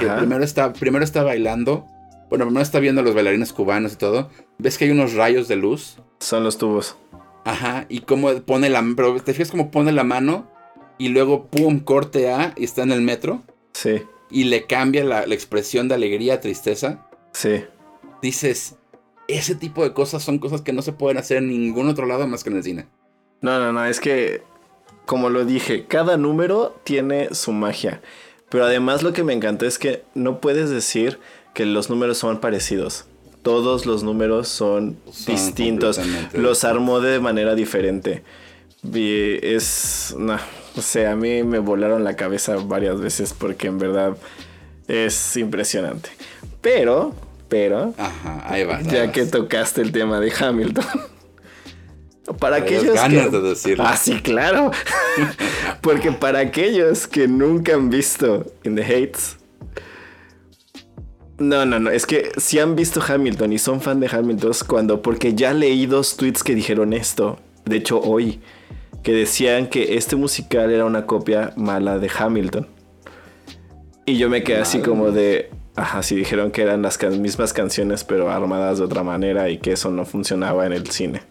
que primero está, primero está bailando, bueno, primero está viendo a los bailarines cubanos y todo, ves que hay unos rayos de luz. Son los tubos. Ajá, y cómo pone la, pero te fijas cómo pone la mano y luego, pum, corte A y está en el metro Sí. y le cambia la, la expresión de alegría a tristeza. Sí. Dices, ese tipo de cosas son cosas que no se pueden hacer en ningún otro lado más que en el cine. No, no, no, es que, como lo dije, cada número tiene su magia. Pero además lo que me encantó es que no puedes decir que los números son parecidos. Todos los números son, Son distintos. Los armó de manera diferente. Y es, no, o sea, a mí me volaron la cabeza varias veces porque en verdad es impresionante. Pero, pero, Ajá, ahí va. ahí ya vas. que tocaste el tema de Hamilton. Para aquellos ganas que... de decirlo. Ah, sí, claro. Porque para aquellos que nunca han visto In the Hates. No, no, no. Es que si han visto Hamilton y son fan de Hamilton, cuando. Porque ya leí dos tweets que dijeron esto. De hecho, hoy. Que decían que este musical era una copia mala de Hamilton. Y yo me quedé así como de. Ajá, sí, dijeron que eran las mismas canciones, pero armadas de otra manera y que eso no funcionaba en el cine.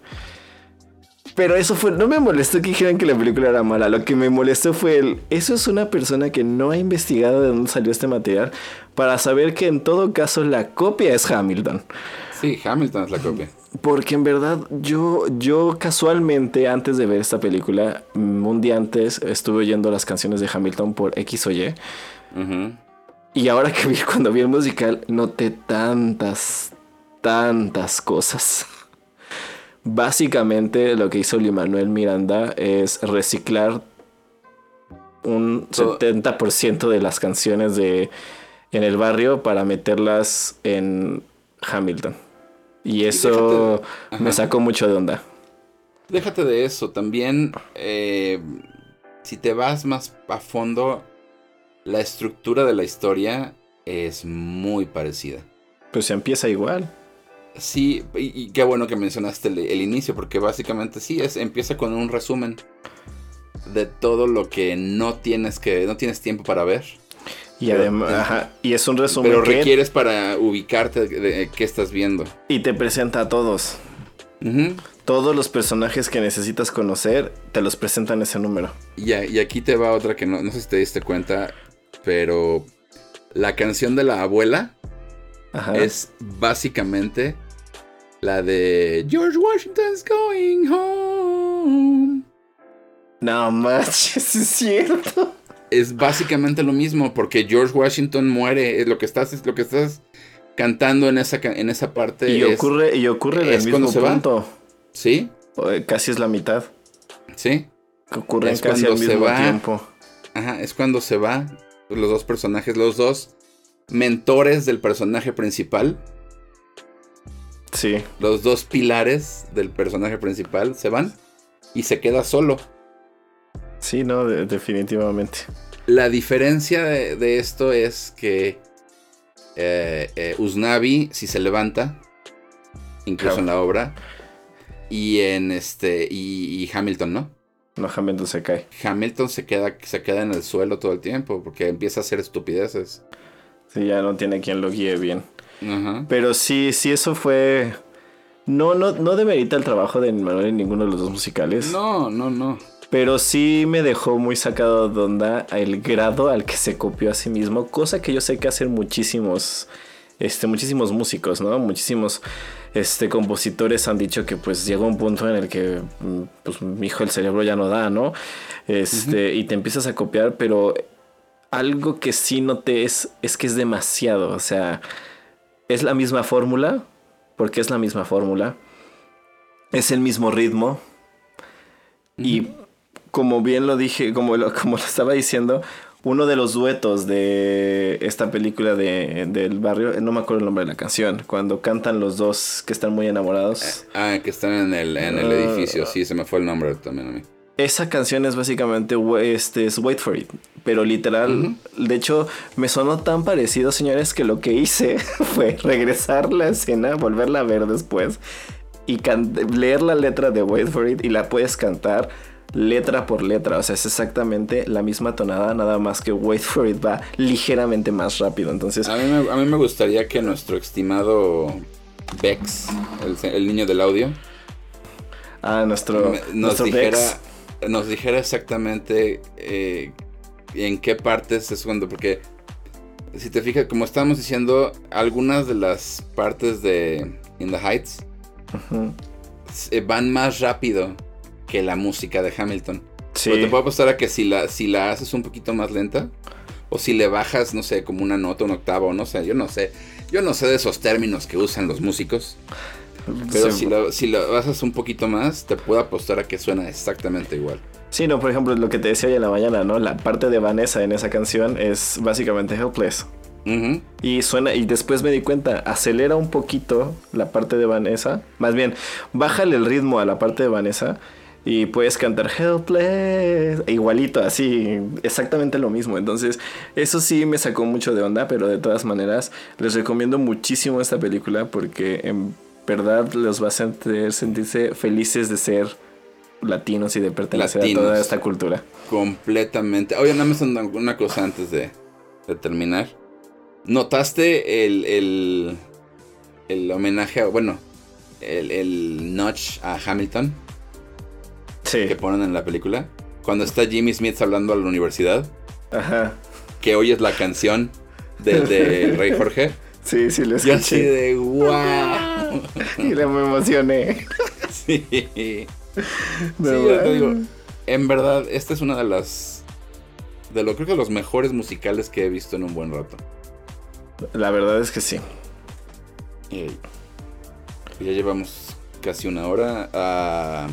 Pero eso fue, no me molestó que dijeran que la película era mala. Lo que me molestó fue el, eso es una persona que no ha investigado de dónde salió este material para saber que en todo caso la copia es Hamilton. Sí, Hamilton es la copia. Porque en verdad yo, yo casualmente antes de ver esta película, mm, un día antes estuve oyendo las canciones de Hamilton por X o Y. Y ahora que vi, cuando vi el musical, noté tantas, tantas cosas. Básicamente lo que hizo Lin Manuel Miranda es reciclar un Todo. 70% de las canciones de En el barrio para meterlas en Hamilton. Y eso me sacó mucho de onda. Déjate de eso, también eh, si te vas más a fondo, la estructura de la historia es muy parecida. Pues se empieza igual. Sí, y, y qué bueno que mencionaste el, el inicio, porque básicamente sí, es, empieza con un resumen de todo lo que no tienes que, no tienes tiempo para ver. Y además, ajá, y es un resumen Pero que- requieres para ubicarte de, de qué estás viendo. y te presenta a todos. Todos los personajes que necesitas conocer te los presentan en ese número. y, a- y aquí te va otra que no, no sé si te diste cuenta, pero la canción de la abuela Ajá. es básicamente La de George Washington's going home. No manches, es cierto. Es básicamente lo mismo, porque George Washington muere. Es lo que estás, es lo que estás cantando en esa, en esa parte. Y ocurre, y ocurre en el mismo punto. Sí. Casi es la mitad. Sí. ocurre casi al mismo tiempo. Ajá, es cuando se va los dos personajes, los dos mentores del personaje principal. Sí. Los dos pilares del personaje principal se van y se queda solo. Sí, no, definitivamente. La diferencia de, esto es que eh, eh, Usnavi, si se levanta, incluso en la obra, y en este, y, Hamilton, ¿no? No, Hamilton se cae. Hamilton se queda, se queda en el suelo todo el tiempo porque empieza a hacer estupideces. Sí, ya no tiene quien lo guíe bien. Pero sí, sí, eso fue. No, no, no demerita el trabajo de Manuel en ninguno de los dos musicales. No, no, no. Pero sí me dejó muy sacado de onda el grado al que se copió a sí mismo, cosa que yo sé que hacen muchísimos, este, muchísimos músicos, ¿no? Muchísimos este, compositores han dicho que pues llega un punto en el que, mm, pues, mi hijo, el cerebro ya no da, ¿no? Este, y te empiezas a copiar, pero algo que sí noté es, es que es demasiado, o sea, es la misma fórmula, porque es la misma fórmula, es el mismo ritmo, y como bien lo dije, como lo, como lo estaba diciendo, uno de los duetos de esta película de, del barrio, no me acuerdo el nombre de la canción, cuando cantan los dos que están muy enamorados. Ah, que están en el, en el ah. edificio, sí, se me fue el nombre también a mí. Esa canción es básicamente este, es Wait for It, pero literal, de hecho, me sonó tan parecido, señores, que lo que hice fue regresar la escena, volverla a ver después y leer la letra de Wait for It y la puedes cantar letra por letra. O sea, es exactamente la misma tonada, nada más que Wait for It va ligeramente más rápido. Entonces. A mí me, gustaría que nuestro estimado Bex, el, niño del audio. Ah, nuestro. Nos, dijera, nos dijera exactamente eh, en qué partes es cuando. Porque. Si te fijas, como estábamos diciendo, algunas de las partes de In the Heights van más rápido que la música de Hamilton. Sí. Pero te puedo apostar a que si la, si la haces un poquito más lenta, o si le bajas, no sé, como una nota, un octavo, no sé, yo no sé. Yo no sé de esos términos que usan los músicos. Pero si, lo, si lo bajas un poquito más, te puedo apostar a que suena exactamente igual. Sí, no, por ejemplo, lo que te decía hoy en la mañana, ¿no? La parte de Vanessa en esa canción es básicamente Helpless. Y suena, y después me di cuenta, acelera un poquito la parte de Vanessa. Más bien, bájale el ritmo a la parte de Vanessa y puedes cantar Helpless, igualito, así, exactamente lo mismo. Entonces, eso sí me sacó mucho de onda, pero de todas maneras, les recomiendo muchísimo esta película porque en verdad los va a hacer sentirse felices de ser latinos y de pertenecer a toda esta cultura. Completamente. Oye, nada más una cosa antes de, terminar. ¿Notaste el, el, el homenaje, bueno, el, el notch a Hamilton? que ponen en la película. Cuando está Jimmy Smith hablando a la universidad. Ajá. Que oyes la canción del de Rey Jorge. Sí, sí, lo escuché. Yo así de wow. Y le me emocioné. sí. sí, yo te digo, en verdad, esta es una de las. De lo creo que los mejores musicales que he visto en un buen rato. La verdad es que sí. Y ya llevamos casi una hora. a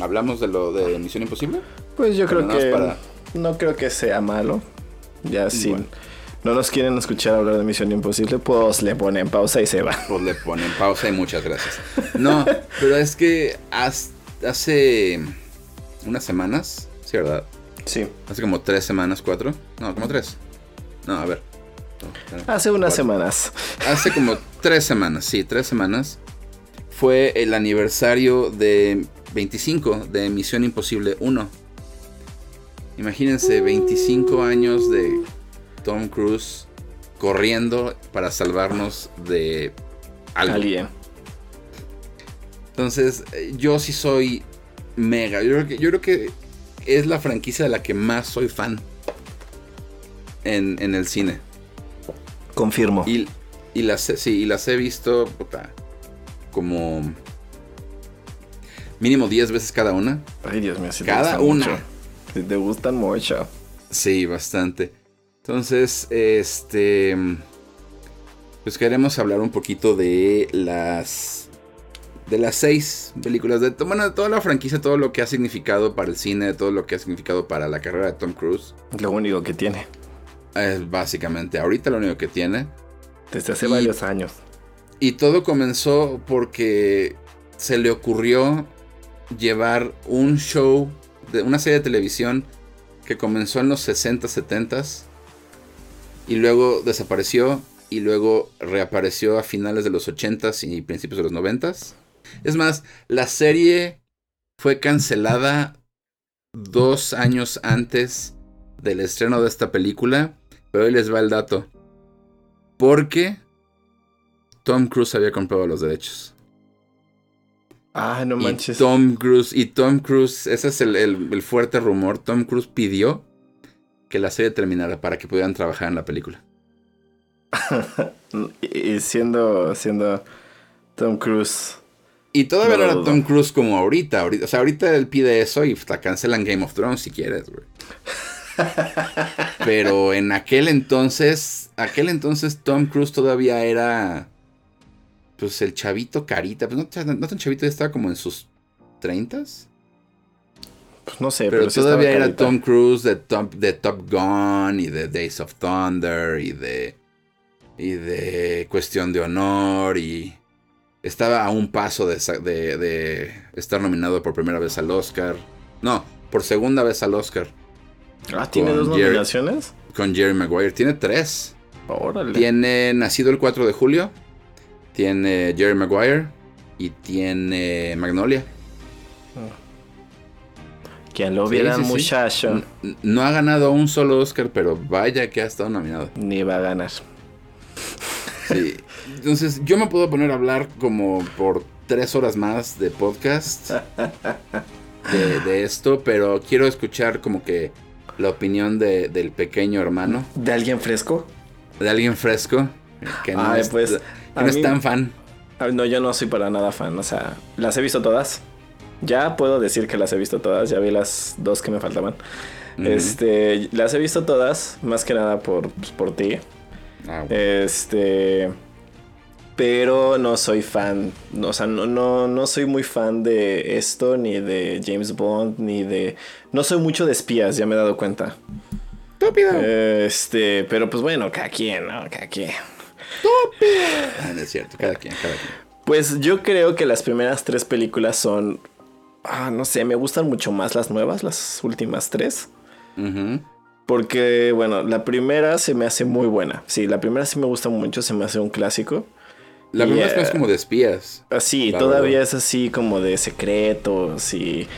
¿Hablamos de lo de Misión Imposible? Pues yo creo que no creo que sea malo. Ya sí. No nos quieren escuchar hablar de Misión Imposible, pues le ponen pausa y se va. Pues le ponen pausa y muchas gracias. No, pero es que hace unas semanas, ¿sí, verdad? Sí. Hace como tres semanas, cuatro. No, como tres. No, a ver. hace unas semanas. Hace como tres semanas, sí, tres semanas. Fue el aniversario de 25 de Misión Imposible 1. Imagínense 25 años de Tom Cruise corriendo para salvarnos de alguien. Entonces, yo sí soy mega. Yo creo, que, yo creo que es la franquicia de la que más soy fan en, el cine. Confirmo. Y, las, sí, y las he visto como mínimo 10 veces cada una. Ay, Dios mío, si cada te una. Mucho. Si te gustan mucho. Sí, bastante. Entonces, este pues queremos hablar un poquito de las de las seis películas de bueno, de toda la franquicia, todo lo que ha significado para el cine, todo lo que ha significado para la carrera de Tom Cruise. Lo único que tiene. Es básicamente ahorita lo único que tiene. Desde hace Y- varios años. Y todo comenzó porque se le ocurrió llevar un show, de una serie de televisión que comenzó en los 60, 70 y luego desapareció y luego reapareció a finales de los 80 y principios de los 90 Es más, la serie fue cancelada dos años antes del estreno de esta película, pero hoy les va el dato. Porque Tom Cruise había comprado los derechos. Ah, no Y manches. Tom Cruise, y Tom Cruise, ese es el, el- el fuerte rumor. Tom Cruise pidió que la serie terminara para que pudieran trabajar en la película. y siendo, siendo Tom Cruise. Y todavía No era. Tom Cruise como ahorita, ahorita. O sea, ahorita él pide eso y la cancelan Game of Thrones si quieres, güey. Pero en aquel entonces, aquel entonces Tom Cruise todavía era, pues el chavito carita. Pues no, no tan chavito, ya estaba como en sus 30s. Pues no sé, Pero, pero, todavía era. Tom Cruise de Top, de Top Gun y de Days of Thunder y de. y de Cuestión de Honor y. Estaba a un paso de, sa- de, de estar nominado por primera vez al Oscar. No, por segunda vez al Oscar. Ah, ¿tiene con dos Jerry. nominaciones? Con Jerry Maguire. Tiene tres. Órale. Tiene Nacido el 4 de julio. Tiene Jerry Maguire. Y tiene Magnolia. Quien lo sí, sí. muchacho, No ha ganado un solo Oscar, pero vaya que ha estado nominado. ni va a ganar. Sí. Entonces, yo me puedo poner a hablar como por tres horas más de podcast de, de esto, pero quiero escuchar como que la opinión de- del pequeño hermano, ¿De alguien fresco? de alguien fresco, que no, Ay, es, pues, que no es tan fan. No, yo no soy para nada fan. O sea, las he visto todas. Ya puedo decir que las he visto todas. Ya vi las dos que me faltaban. Este, las he visto todas, más que nada por, pues, por ti. Ah, Este. Pero no soy fan. no, O sea, no, no, no soy muy fan de esto, ni de James Bond, ni de. No soy mucho de espías, ya me he dado cuenta. estúpido. Este, pero pues bueno, cada quien, ¿no? Cada quien. Ah, no es cierto, cada quien, cada quien. Pues yo creo que las primeras tres películas son. Ah, no sé, me gustan mucho más las nuevas, las últimas tres. Porque, bueno, la primera se me hace muy buena. Sí, la primera sí me gusta mucho, se me hace un clásico. La primera es eh, más como de espías. Así, La todavía verdad. es así como de secretos y,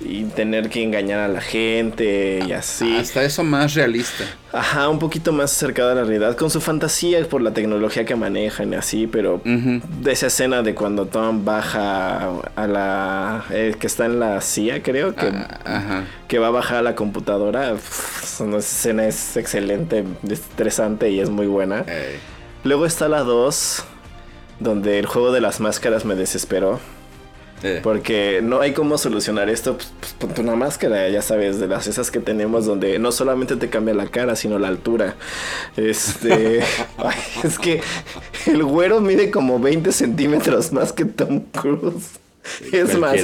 y tener que engañar a la gente y así. Hasta eso más realista. Ajá, un poquito más acercada a la realidad, con su fantasía por la tecnología que manejan y así, pero de esa escena de cuando Tom baja a la... eh, que está en la CIA, creo, que, Ah, Ajá. que va a bajar a la computadora. Esa escena es excelente, estresante y es muy buena. Luego está la 2, donde el juego de las máscaras me desesperó. Eh. Porque no hay cómo solucionar esto. Pues, pues, ponte una máscara, ya sabes, de las esas que tenemos donde no solamente te cambia la cara, sino la altura. Este. ay, es que el güero mide como 20 centímetros más que Tom Cruise. Es más,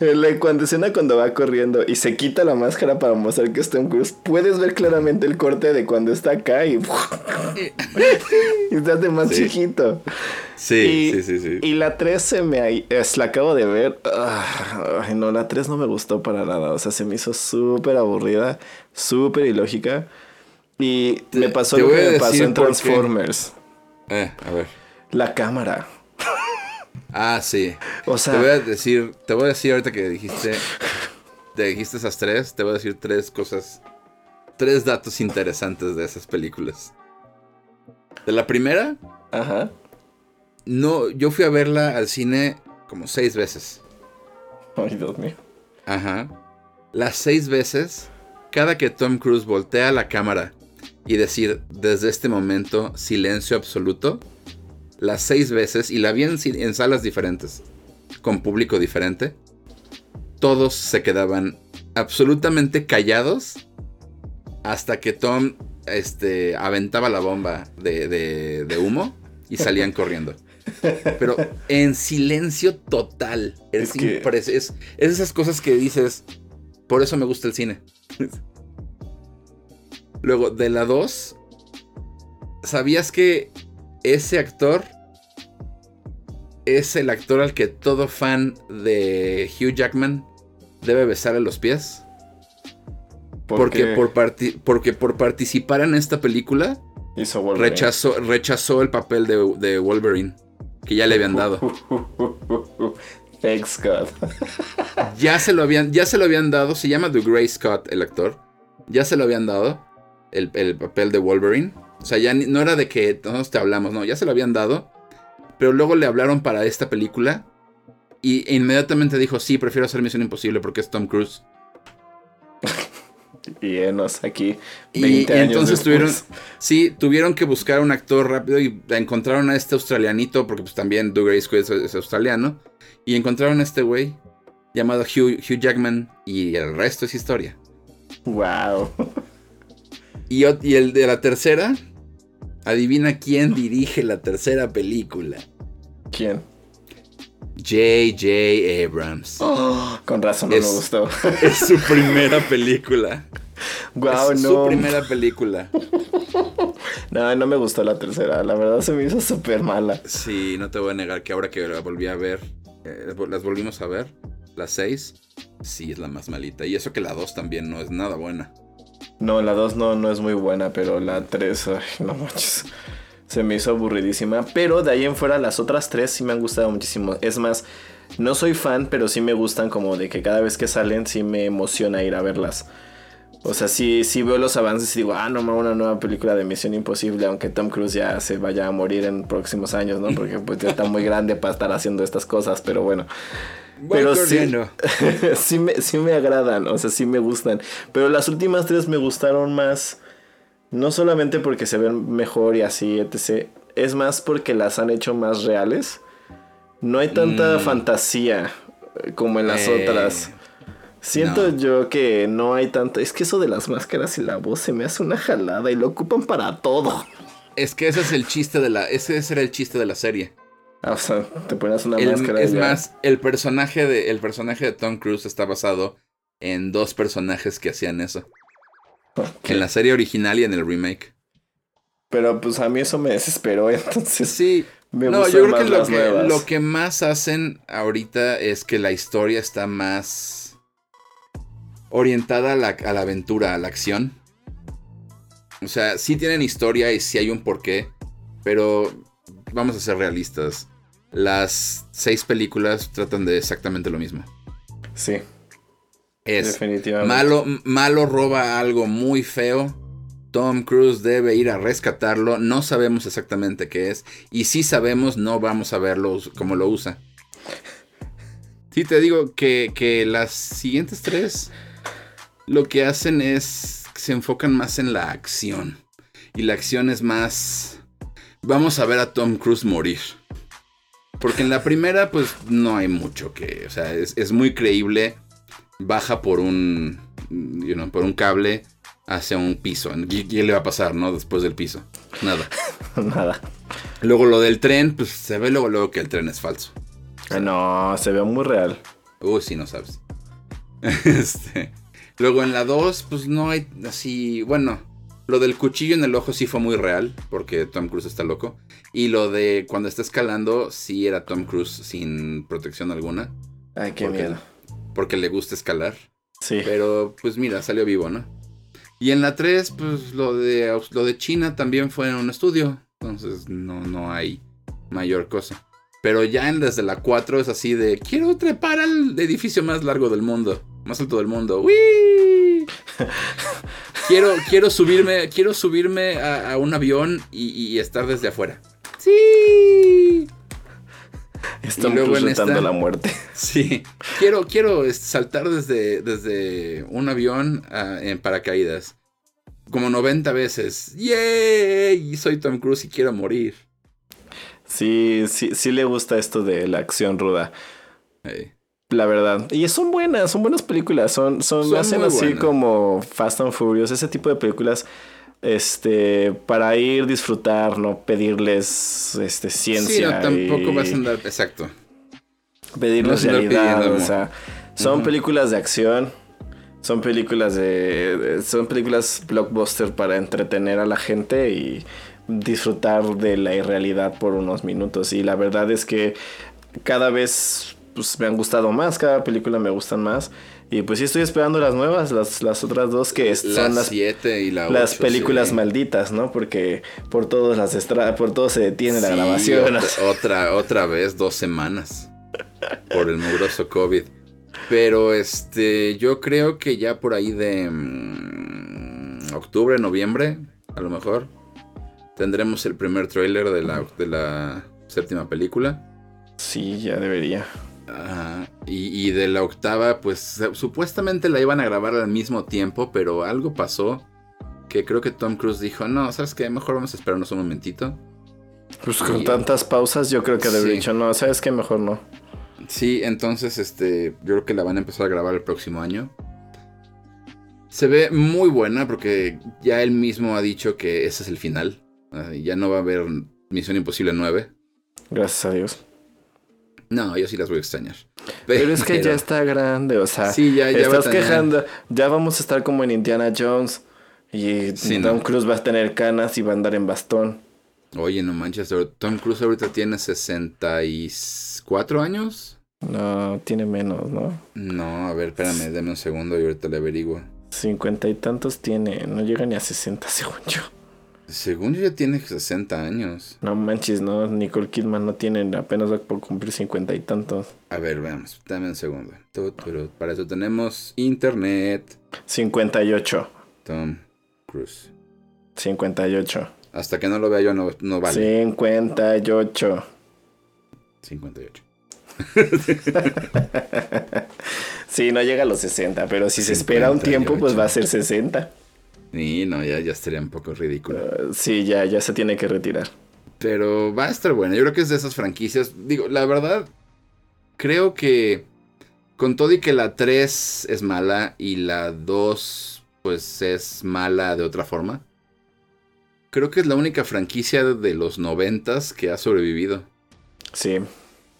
la cuando escena cuando va corriendo y se quita la máscara para mostrar que es Tom Cruise, puedes ver claramente el corte de cuando está acá y, y se hace más Sí. chiquito. Sí, Y- sí, sí, sí. Y la 3 se me es, la acabo de ver. Ah, ay, no, la 3 no me gustó para nada. O sea, se me hizo súper aburrida, súper ilógica. Y me pasó te lo que me pasó en. Transformers. Eh, a ver. La cámara. Ah, sí. O te voy a decir, te voy a decir ahorita que dijiste, te dijiste esas tres, te voy a decir tres cosas, tres datos interesantes de esas películas. De la primera, ajá. no, yo fui a verla al cine como seis veces. Ay, Dios mío. Ajá. Las seis veces, cada que Tom Cruise voltea la cámara y decir desde este momento silencio absoluto, las seis veces y la vi en, en salas diferentes, con público diferente, todos se quedaban absolutamente callados hasta que Tom este, aventaba la bomba de, de, humo y salían corriendo. Pero en silencio total. Es, es, es, esas cosas que dices, por eso me gusta el cine. Luego, de la 2, ¿sabías que ese actor es el actor al que todo fan de Hugh Jackman debe besar a los pies? porque, por porque por participar en esta película rechazó, rechazó el papel de, Wolverine que ya le habían dado. Thanks God. ya se lo habían, ya se lo habían dado. Se llama The Grey Scott, el actor. Ya se lo habían dado el, papel de Wolverine. O sea, ya no era de que todos te hablamos, no, ya se lo habían dado. Pero luego le hablaron para esta película. Y inmediatamente dijo, sí, prefiero hacer Misión Imposible porque es Tom Cruise. Y aquí 20 y, entonces tuvieron, sí, tuvieron que buscar un actor rápido y encontraron a este australianito, porque pues también Doug Squid es, australiano, y encontraron a este güey llamado Hugh, Hugh, Jackman y el resto es historia. Wow. Y, y el de la tercera, adivina quién dirige la tercera película. ¿Quién? J.J. Abrams. con razón no me gustó. Es su primera película. Wow, es no. Su primera película. No, no me gustó la tercera. La verdad se me hizo súper mala. Sí, no te voy a negar que ahora que la volví a ver, eh, las volvimos a ver, las seis, sí es la más malita. Y eso que la dos también no es nada buena. No, la dos no, no es muy buena, pero la tres, ay, no manches se me hizo aburridísima. Pero de ahí en fuera las otras tres sí me han gustado muchísimo. Es más, no soy fan, pero sí me gustan como de que cada vez que salen sí me emociona ir a verlas. O sea, sí, sí veo los avances y digo, ah, no, una nueva película de Misión Imposible, aunque Tom Cruise ya se vaya a morir en próximos años, ¿no? Porque pues ya está muy grande para estar haciendo estas cosas, pero bueno. Pero sí, sí, me, sí me agradan, o sea, sí me gustan. Pero las últimas tres me gustaron más no solamente porque se ven mejor y así, etc. Es más porque las han hecho más reales. No hay tanta mm. fantasía eh, como en las eh, otras. Siento yo que no hay tanto. Es que eso de las máscaras y la voz se me hace una jalada y lo ocupan para todo. Es que ese es el chiste de la. Ese era el chiste de la serie. O sea, te pones una máscara. Es más, el personaje de. El personaje de Tom Cruise está basado en dos personajes que hacían eso. En la serie original y en el remake. Pero pues a mí eso me desesperó, entonces. Sí. Me no, yo creo que lo, que lo que más hacen ahorita es que la historia está más orientada a la, a la aventura, a la acción. O sea, sí tienen historia y sí hay un porqué, pero vamos a ser realistas. Las seis películas tratan de exactamente lo mismo. Sí. Es Malo, malo roba algo muy feo. Tom Cruise debe ir a rescatarlo. No sabemos exactamente qué es. Y si sabemos, no vamos a verlo como lo usa. Sí, te digo que, que las siguientes tres lo que hacen es. Se enfocan más en la acción. Y la acción es más. Vamos a ver a Tom Cruise morir. Porque en la primera, pues no hay mucho que. O sea, es, es muy creíble baja por un, por un cable hacia un piso. ¿Qué, le va a pasar, no? Después del piso. Nada. Nada. Luego lo del tren, pues se ve luego, luego que el tren es falso. no, se ve muy real. Uy, sí, no sabes. este. Luego en la 2, pues no hay así. Bueno, lo del cuchillo en el ojo sí fue muy real, porque Tom Cruise está loco. Y lo de cuando está escalando, sí era Tom Cruise sin protección alguna. Ay, qué miedo porque le gusta escalar. Sí. Pero pues mira, salió vivo, ¿no? Y en la 3, pues lo de, lo de China también fue en un estudio. Entonces no, no hay mayor cosa. Pero ya en desde la 4 es así de quiero trepar al edificio más largo del mundo. Más alto del mundo. ¡Uy! quiero, quiero subirme. Quiero subirme a, un avión y, y estar desde afuera. ¡Sí! Estamos luego en la muerte. Sí. Quiero, quiero saltar desde, desde un avión ah, en paracaídas. Como 90 veces. ¡Yay! Soy Tom Cruise y quiero morir. Sí, sí, sí le gusta esto de la acción ruda. Ey. La verdad. Y son buenas, son buenas películas. Son, son, Son hacen así buenas. como Fast and Furious, ese tipo de películas. Este, para ir disfrutar, no pedirles este ciencia. Sí, no, tampoco vas a andar. Exacto. pedirles no realidad. O sea, son películas de acción. Son películas de, de- Son películas blockbuster para entretener a la gente y disfrutar de la irrealidad por unos minutos. Y la verdad es que cada vez pues, me han gustado más, cada película me gustan más. Y pues sí estoy esperando las nuevas, las, las otras dos que son Las las, 7 y la las ocho, películas sí. malditas, ¿no? Porque por todos las estra- por todo se detiene la grabación. Otra, otra, otra vez, dos semanas. Por el mugroso COVID. Pero este, yo creo que ya por ahí de mm, octubre, noviembre, a lo mejor, tendremos el primer tráiler de la, de la séptima película. Sí, ya debería. Y, y de la octava, pues supuestamente la iban a grabar al mismo tiempo, pero algo pasó que creo que Tom Cruise dijo, no, ¿sabes qué? Mejor vamos a esperarnos un momentito. Pues con Y- tantas pausas yo creo que debería Sí. dicho, no, ¿sabes qué? Mejor no. Sí, entonces este, yo creo que la van a empezar a grabar el próximo año. Se ve muy buena porque ya él mismo ha dicho que ese es el final. Ah, ya no va a haber Misión Imposible 9. Gracias a Dios. No, yo sí las voy a extrañar. Pero es que ya está grande, o sea, Sí, ya, ya estás quejando, ya vamos a estar como en Indiana Jones y Sí, Tom no. Cruise va a tener canas y va a andar en bastón. Oye, no manches, Tom Cruise ahorita tiene 64 años. No, tiene menos, ¿no? No, a ver, espérame, dame un segundo y ahorita le averiguo. Cincuenta y tantos tiene, no llega ni a 60 según yo. Según yo ya tiene 60 años. No manches, no, Nicole Kidman no tiene, apenas va por cumplir cincuenta y tantos. A ver, veamos, dame un segundo. Para eso tenemos internet. 58, Tom Cruise. 58, Hasta que no lo vea yo no, no vale. 58. 58. Sí, no llega a los 60, pero si se espera un tiempo, pues 58. va a ser 60. Y no, ya, ya estaría un poco ridículo. Uh, sí, ya, ya se tiene que retirar. Pero va a estar buena. Yo creo que es de esas franquicias. Digo, la verdad, creo que con todo y que la 3 es mala y la 2 pues es mala de otra forma. Creo que es la única franquicia de los noventas que ha sobrevivido. Sí,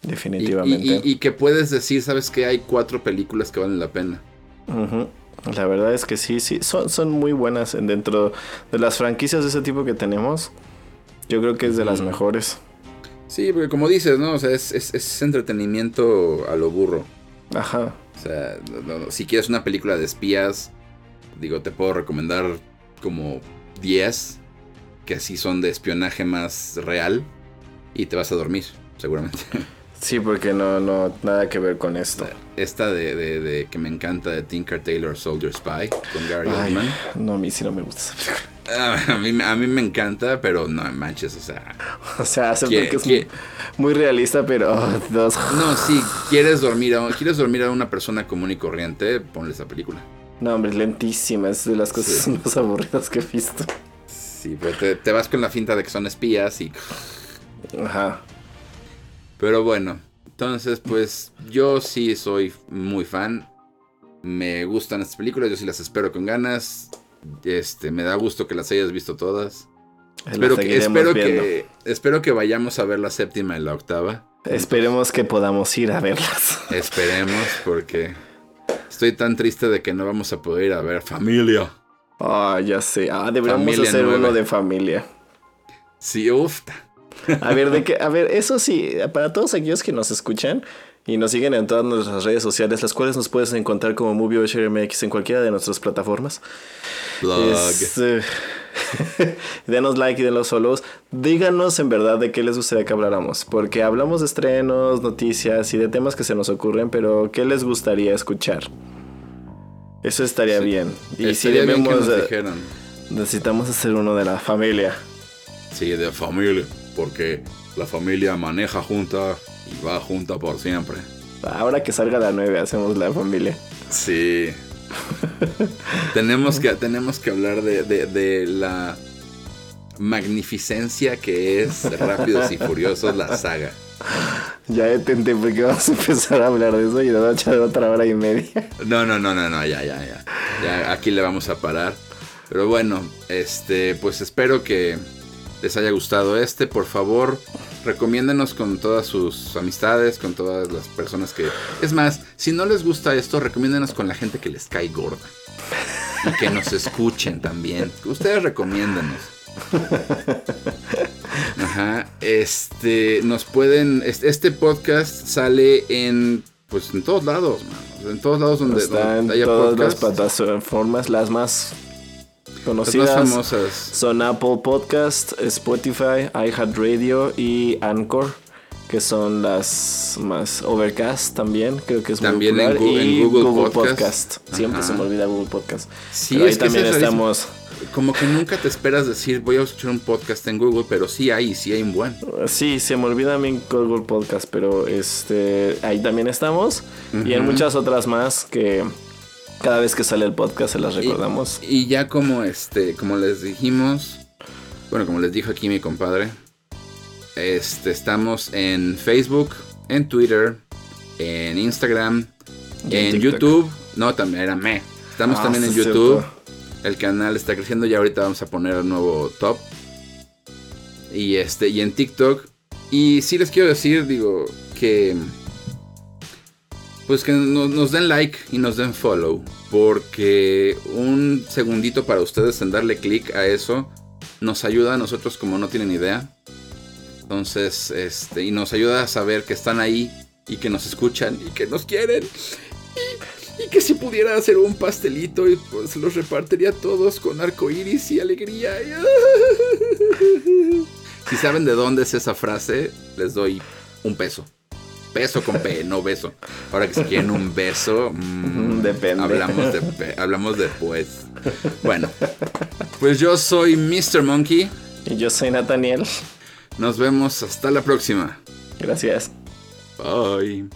definitivamente. y- y- y que puedes decir, sabes que hay cuatro películas que valen la pena. Ujú. La verdad es que sí, sí, son, son muy buenas en- dentro de las franquicias de ese tipo que tenemos. Yo creo que es de las mejores. Sí, porque como dices, ¿no? O sea, es, es- es entretenimiento a lo burro. Ajá. O sea, no- no- si quieres una película de espías, digo, te puedo recomendar como 10 que así son de espionaje más real y te vas a dormir, seguramente. Sí, porque no, no, nada que ver con esto. Esta de, de- de que me encanta de Tinker Taylor Soldier Spy con Gary Ay, Oldman. no, a mí sí no me gusta esa película. Ah, A mí, a mí me encanta, pero no manches, o sea. O sea, acepto ¿Qué- que es muy realista, pero oh, dos. No, si quieres dormir a, quieres dormir a una persona común y corriente, ponle esa película. No, hombre, es lentísima. Es de las cosas Sí. más aburridas que he visto. Sí, pero te, te vas con la finta de que son espías y Ajá. Pero bueno, entonces pues yo sí soy muy fan. Me gustan estas películas, yo sí las espero con ganas. Este, me da gusto que las hayas visto todas. Espero que, espero, viendo. que, espero que vayamos a ver la séptima y la octava. Esperemos que podamos ir a verlas. Esperemos, porque estoy tan triste de que no vamos a poder ir a ver familia. Ah, ya sé. Ah, deberíamos Familia hacer uno de familia. Sí, uff. A ver, de que, a ver, eso sí, para todos aquellos que nos escuchan y nos siguen en todas nuestras redes sociales, las cuales nos puedes encontrar como Movie Watcher MX en cualquiera de nuestras plataformas. Blog. Es, eh, denos like y denos follows. Díganos en verdad de qué les gustaría que habláramos. Porque hablamos de estrenos, noticias y de temas que se nos ocurren, pero ¿qué les gustaría escuchar? Eso estaría Sí. bien. Y si bien que debemos, nos dijeran. necesitamos hacer uno de la familia. Sí, de familia, porque la familia maneja junta y va junta por siempre. Ahora que salga la 9 hacemos la familia. Sí. tenemos, que, tenemos que hablar de, de- de la magnificencia que es Rápidos y Furiosos, la saga. Ya intenté porque vamos a empezar a hablar de eso y nos va a echar otra hora y media. No, no, no, no, no, ya, ya, ya. Ya aquí le vamos a parar. Pero bueno, este, pues espero que les haya gustado este. Por favor, recomiéndenos con todas sus amistades, con todas las personas que... Es más, si no les gusta esto, recomiéndenos con la gente que les cae gorda. Y que nos escuchen también. Ustedes recomiéndenos. Ajá. Este, nos pueden. Este podcast sale en. Pues en todos lados, man. En todos lados donde, Está donde en haya todas las podcast. plataformas, las más Las conocidas. más famosas. Son Apple Podcast, Spotify, iHeartRadio y Anchor, que son las más Overcast también, creo que es También muy en popular, en y Google Podcast. Siempre se me olvida Google Podcast. Sí, Pero ahí que también estamos. Como que nunca te esperas decir voy a escuchar un podcast en Google, pero sí hay, sí hay un buen. Sí, se me olvida a mí Google Podcast, pero este ahí también estamos y en muchas otras más que cada vez que sale el podcast se las recordamos. Y ya como este, como les dijimos, bueno, como les dijo aquí mi compadre, este, estamos en Facebook, en Twitter, en Instagram, Y en. YouTube. No, también era me. Estamos Ah, también en YouTube. cierto. El canal está creciendo y ahorita vamos a poner el nuevo top. Y este, y en TikTok. Y sí les quiero decir, digo, que. Pues que no- nos, den like y nos den follow. Porque un segundito para ustedes en darle click a eso nos ayuda a nosotros como no tienen idea. Entonces, este, y nos ayuda a saber que están ahí y que nos escuchan y que nos quieren. Y, y que si pudiera hacer un pastelito y pues los repartiría todos con arco iris y alegría. Si saben de dónde es esa frase, les doy un peso. Peso con P, no beso. Ahora que si quieren un beso, mm, Depende. Hablamos, de, pe- hablamos después. Bueno, pues yo soy Mr. Monkey. Y yo soy Nathaniel. Nos vemos hasta la próxima. Gracias. Bye.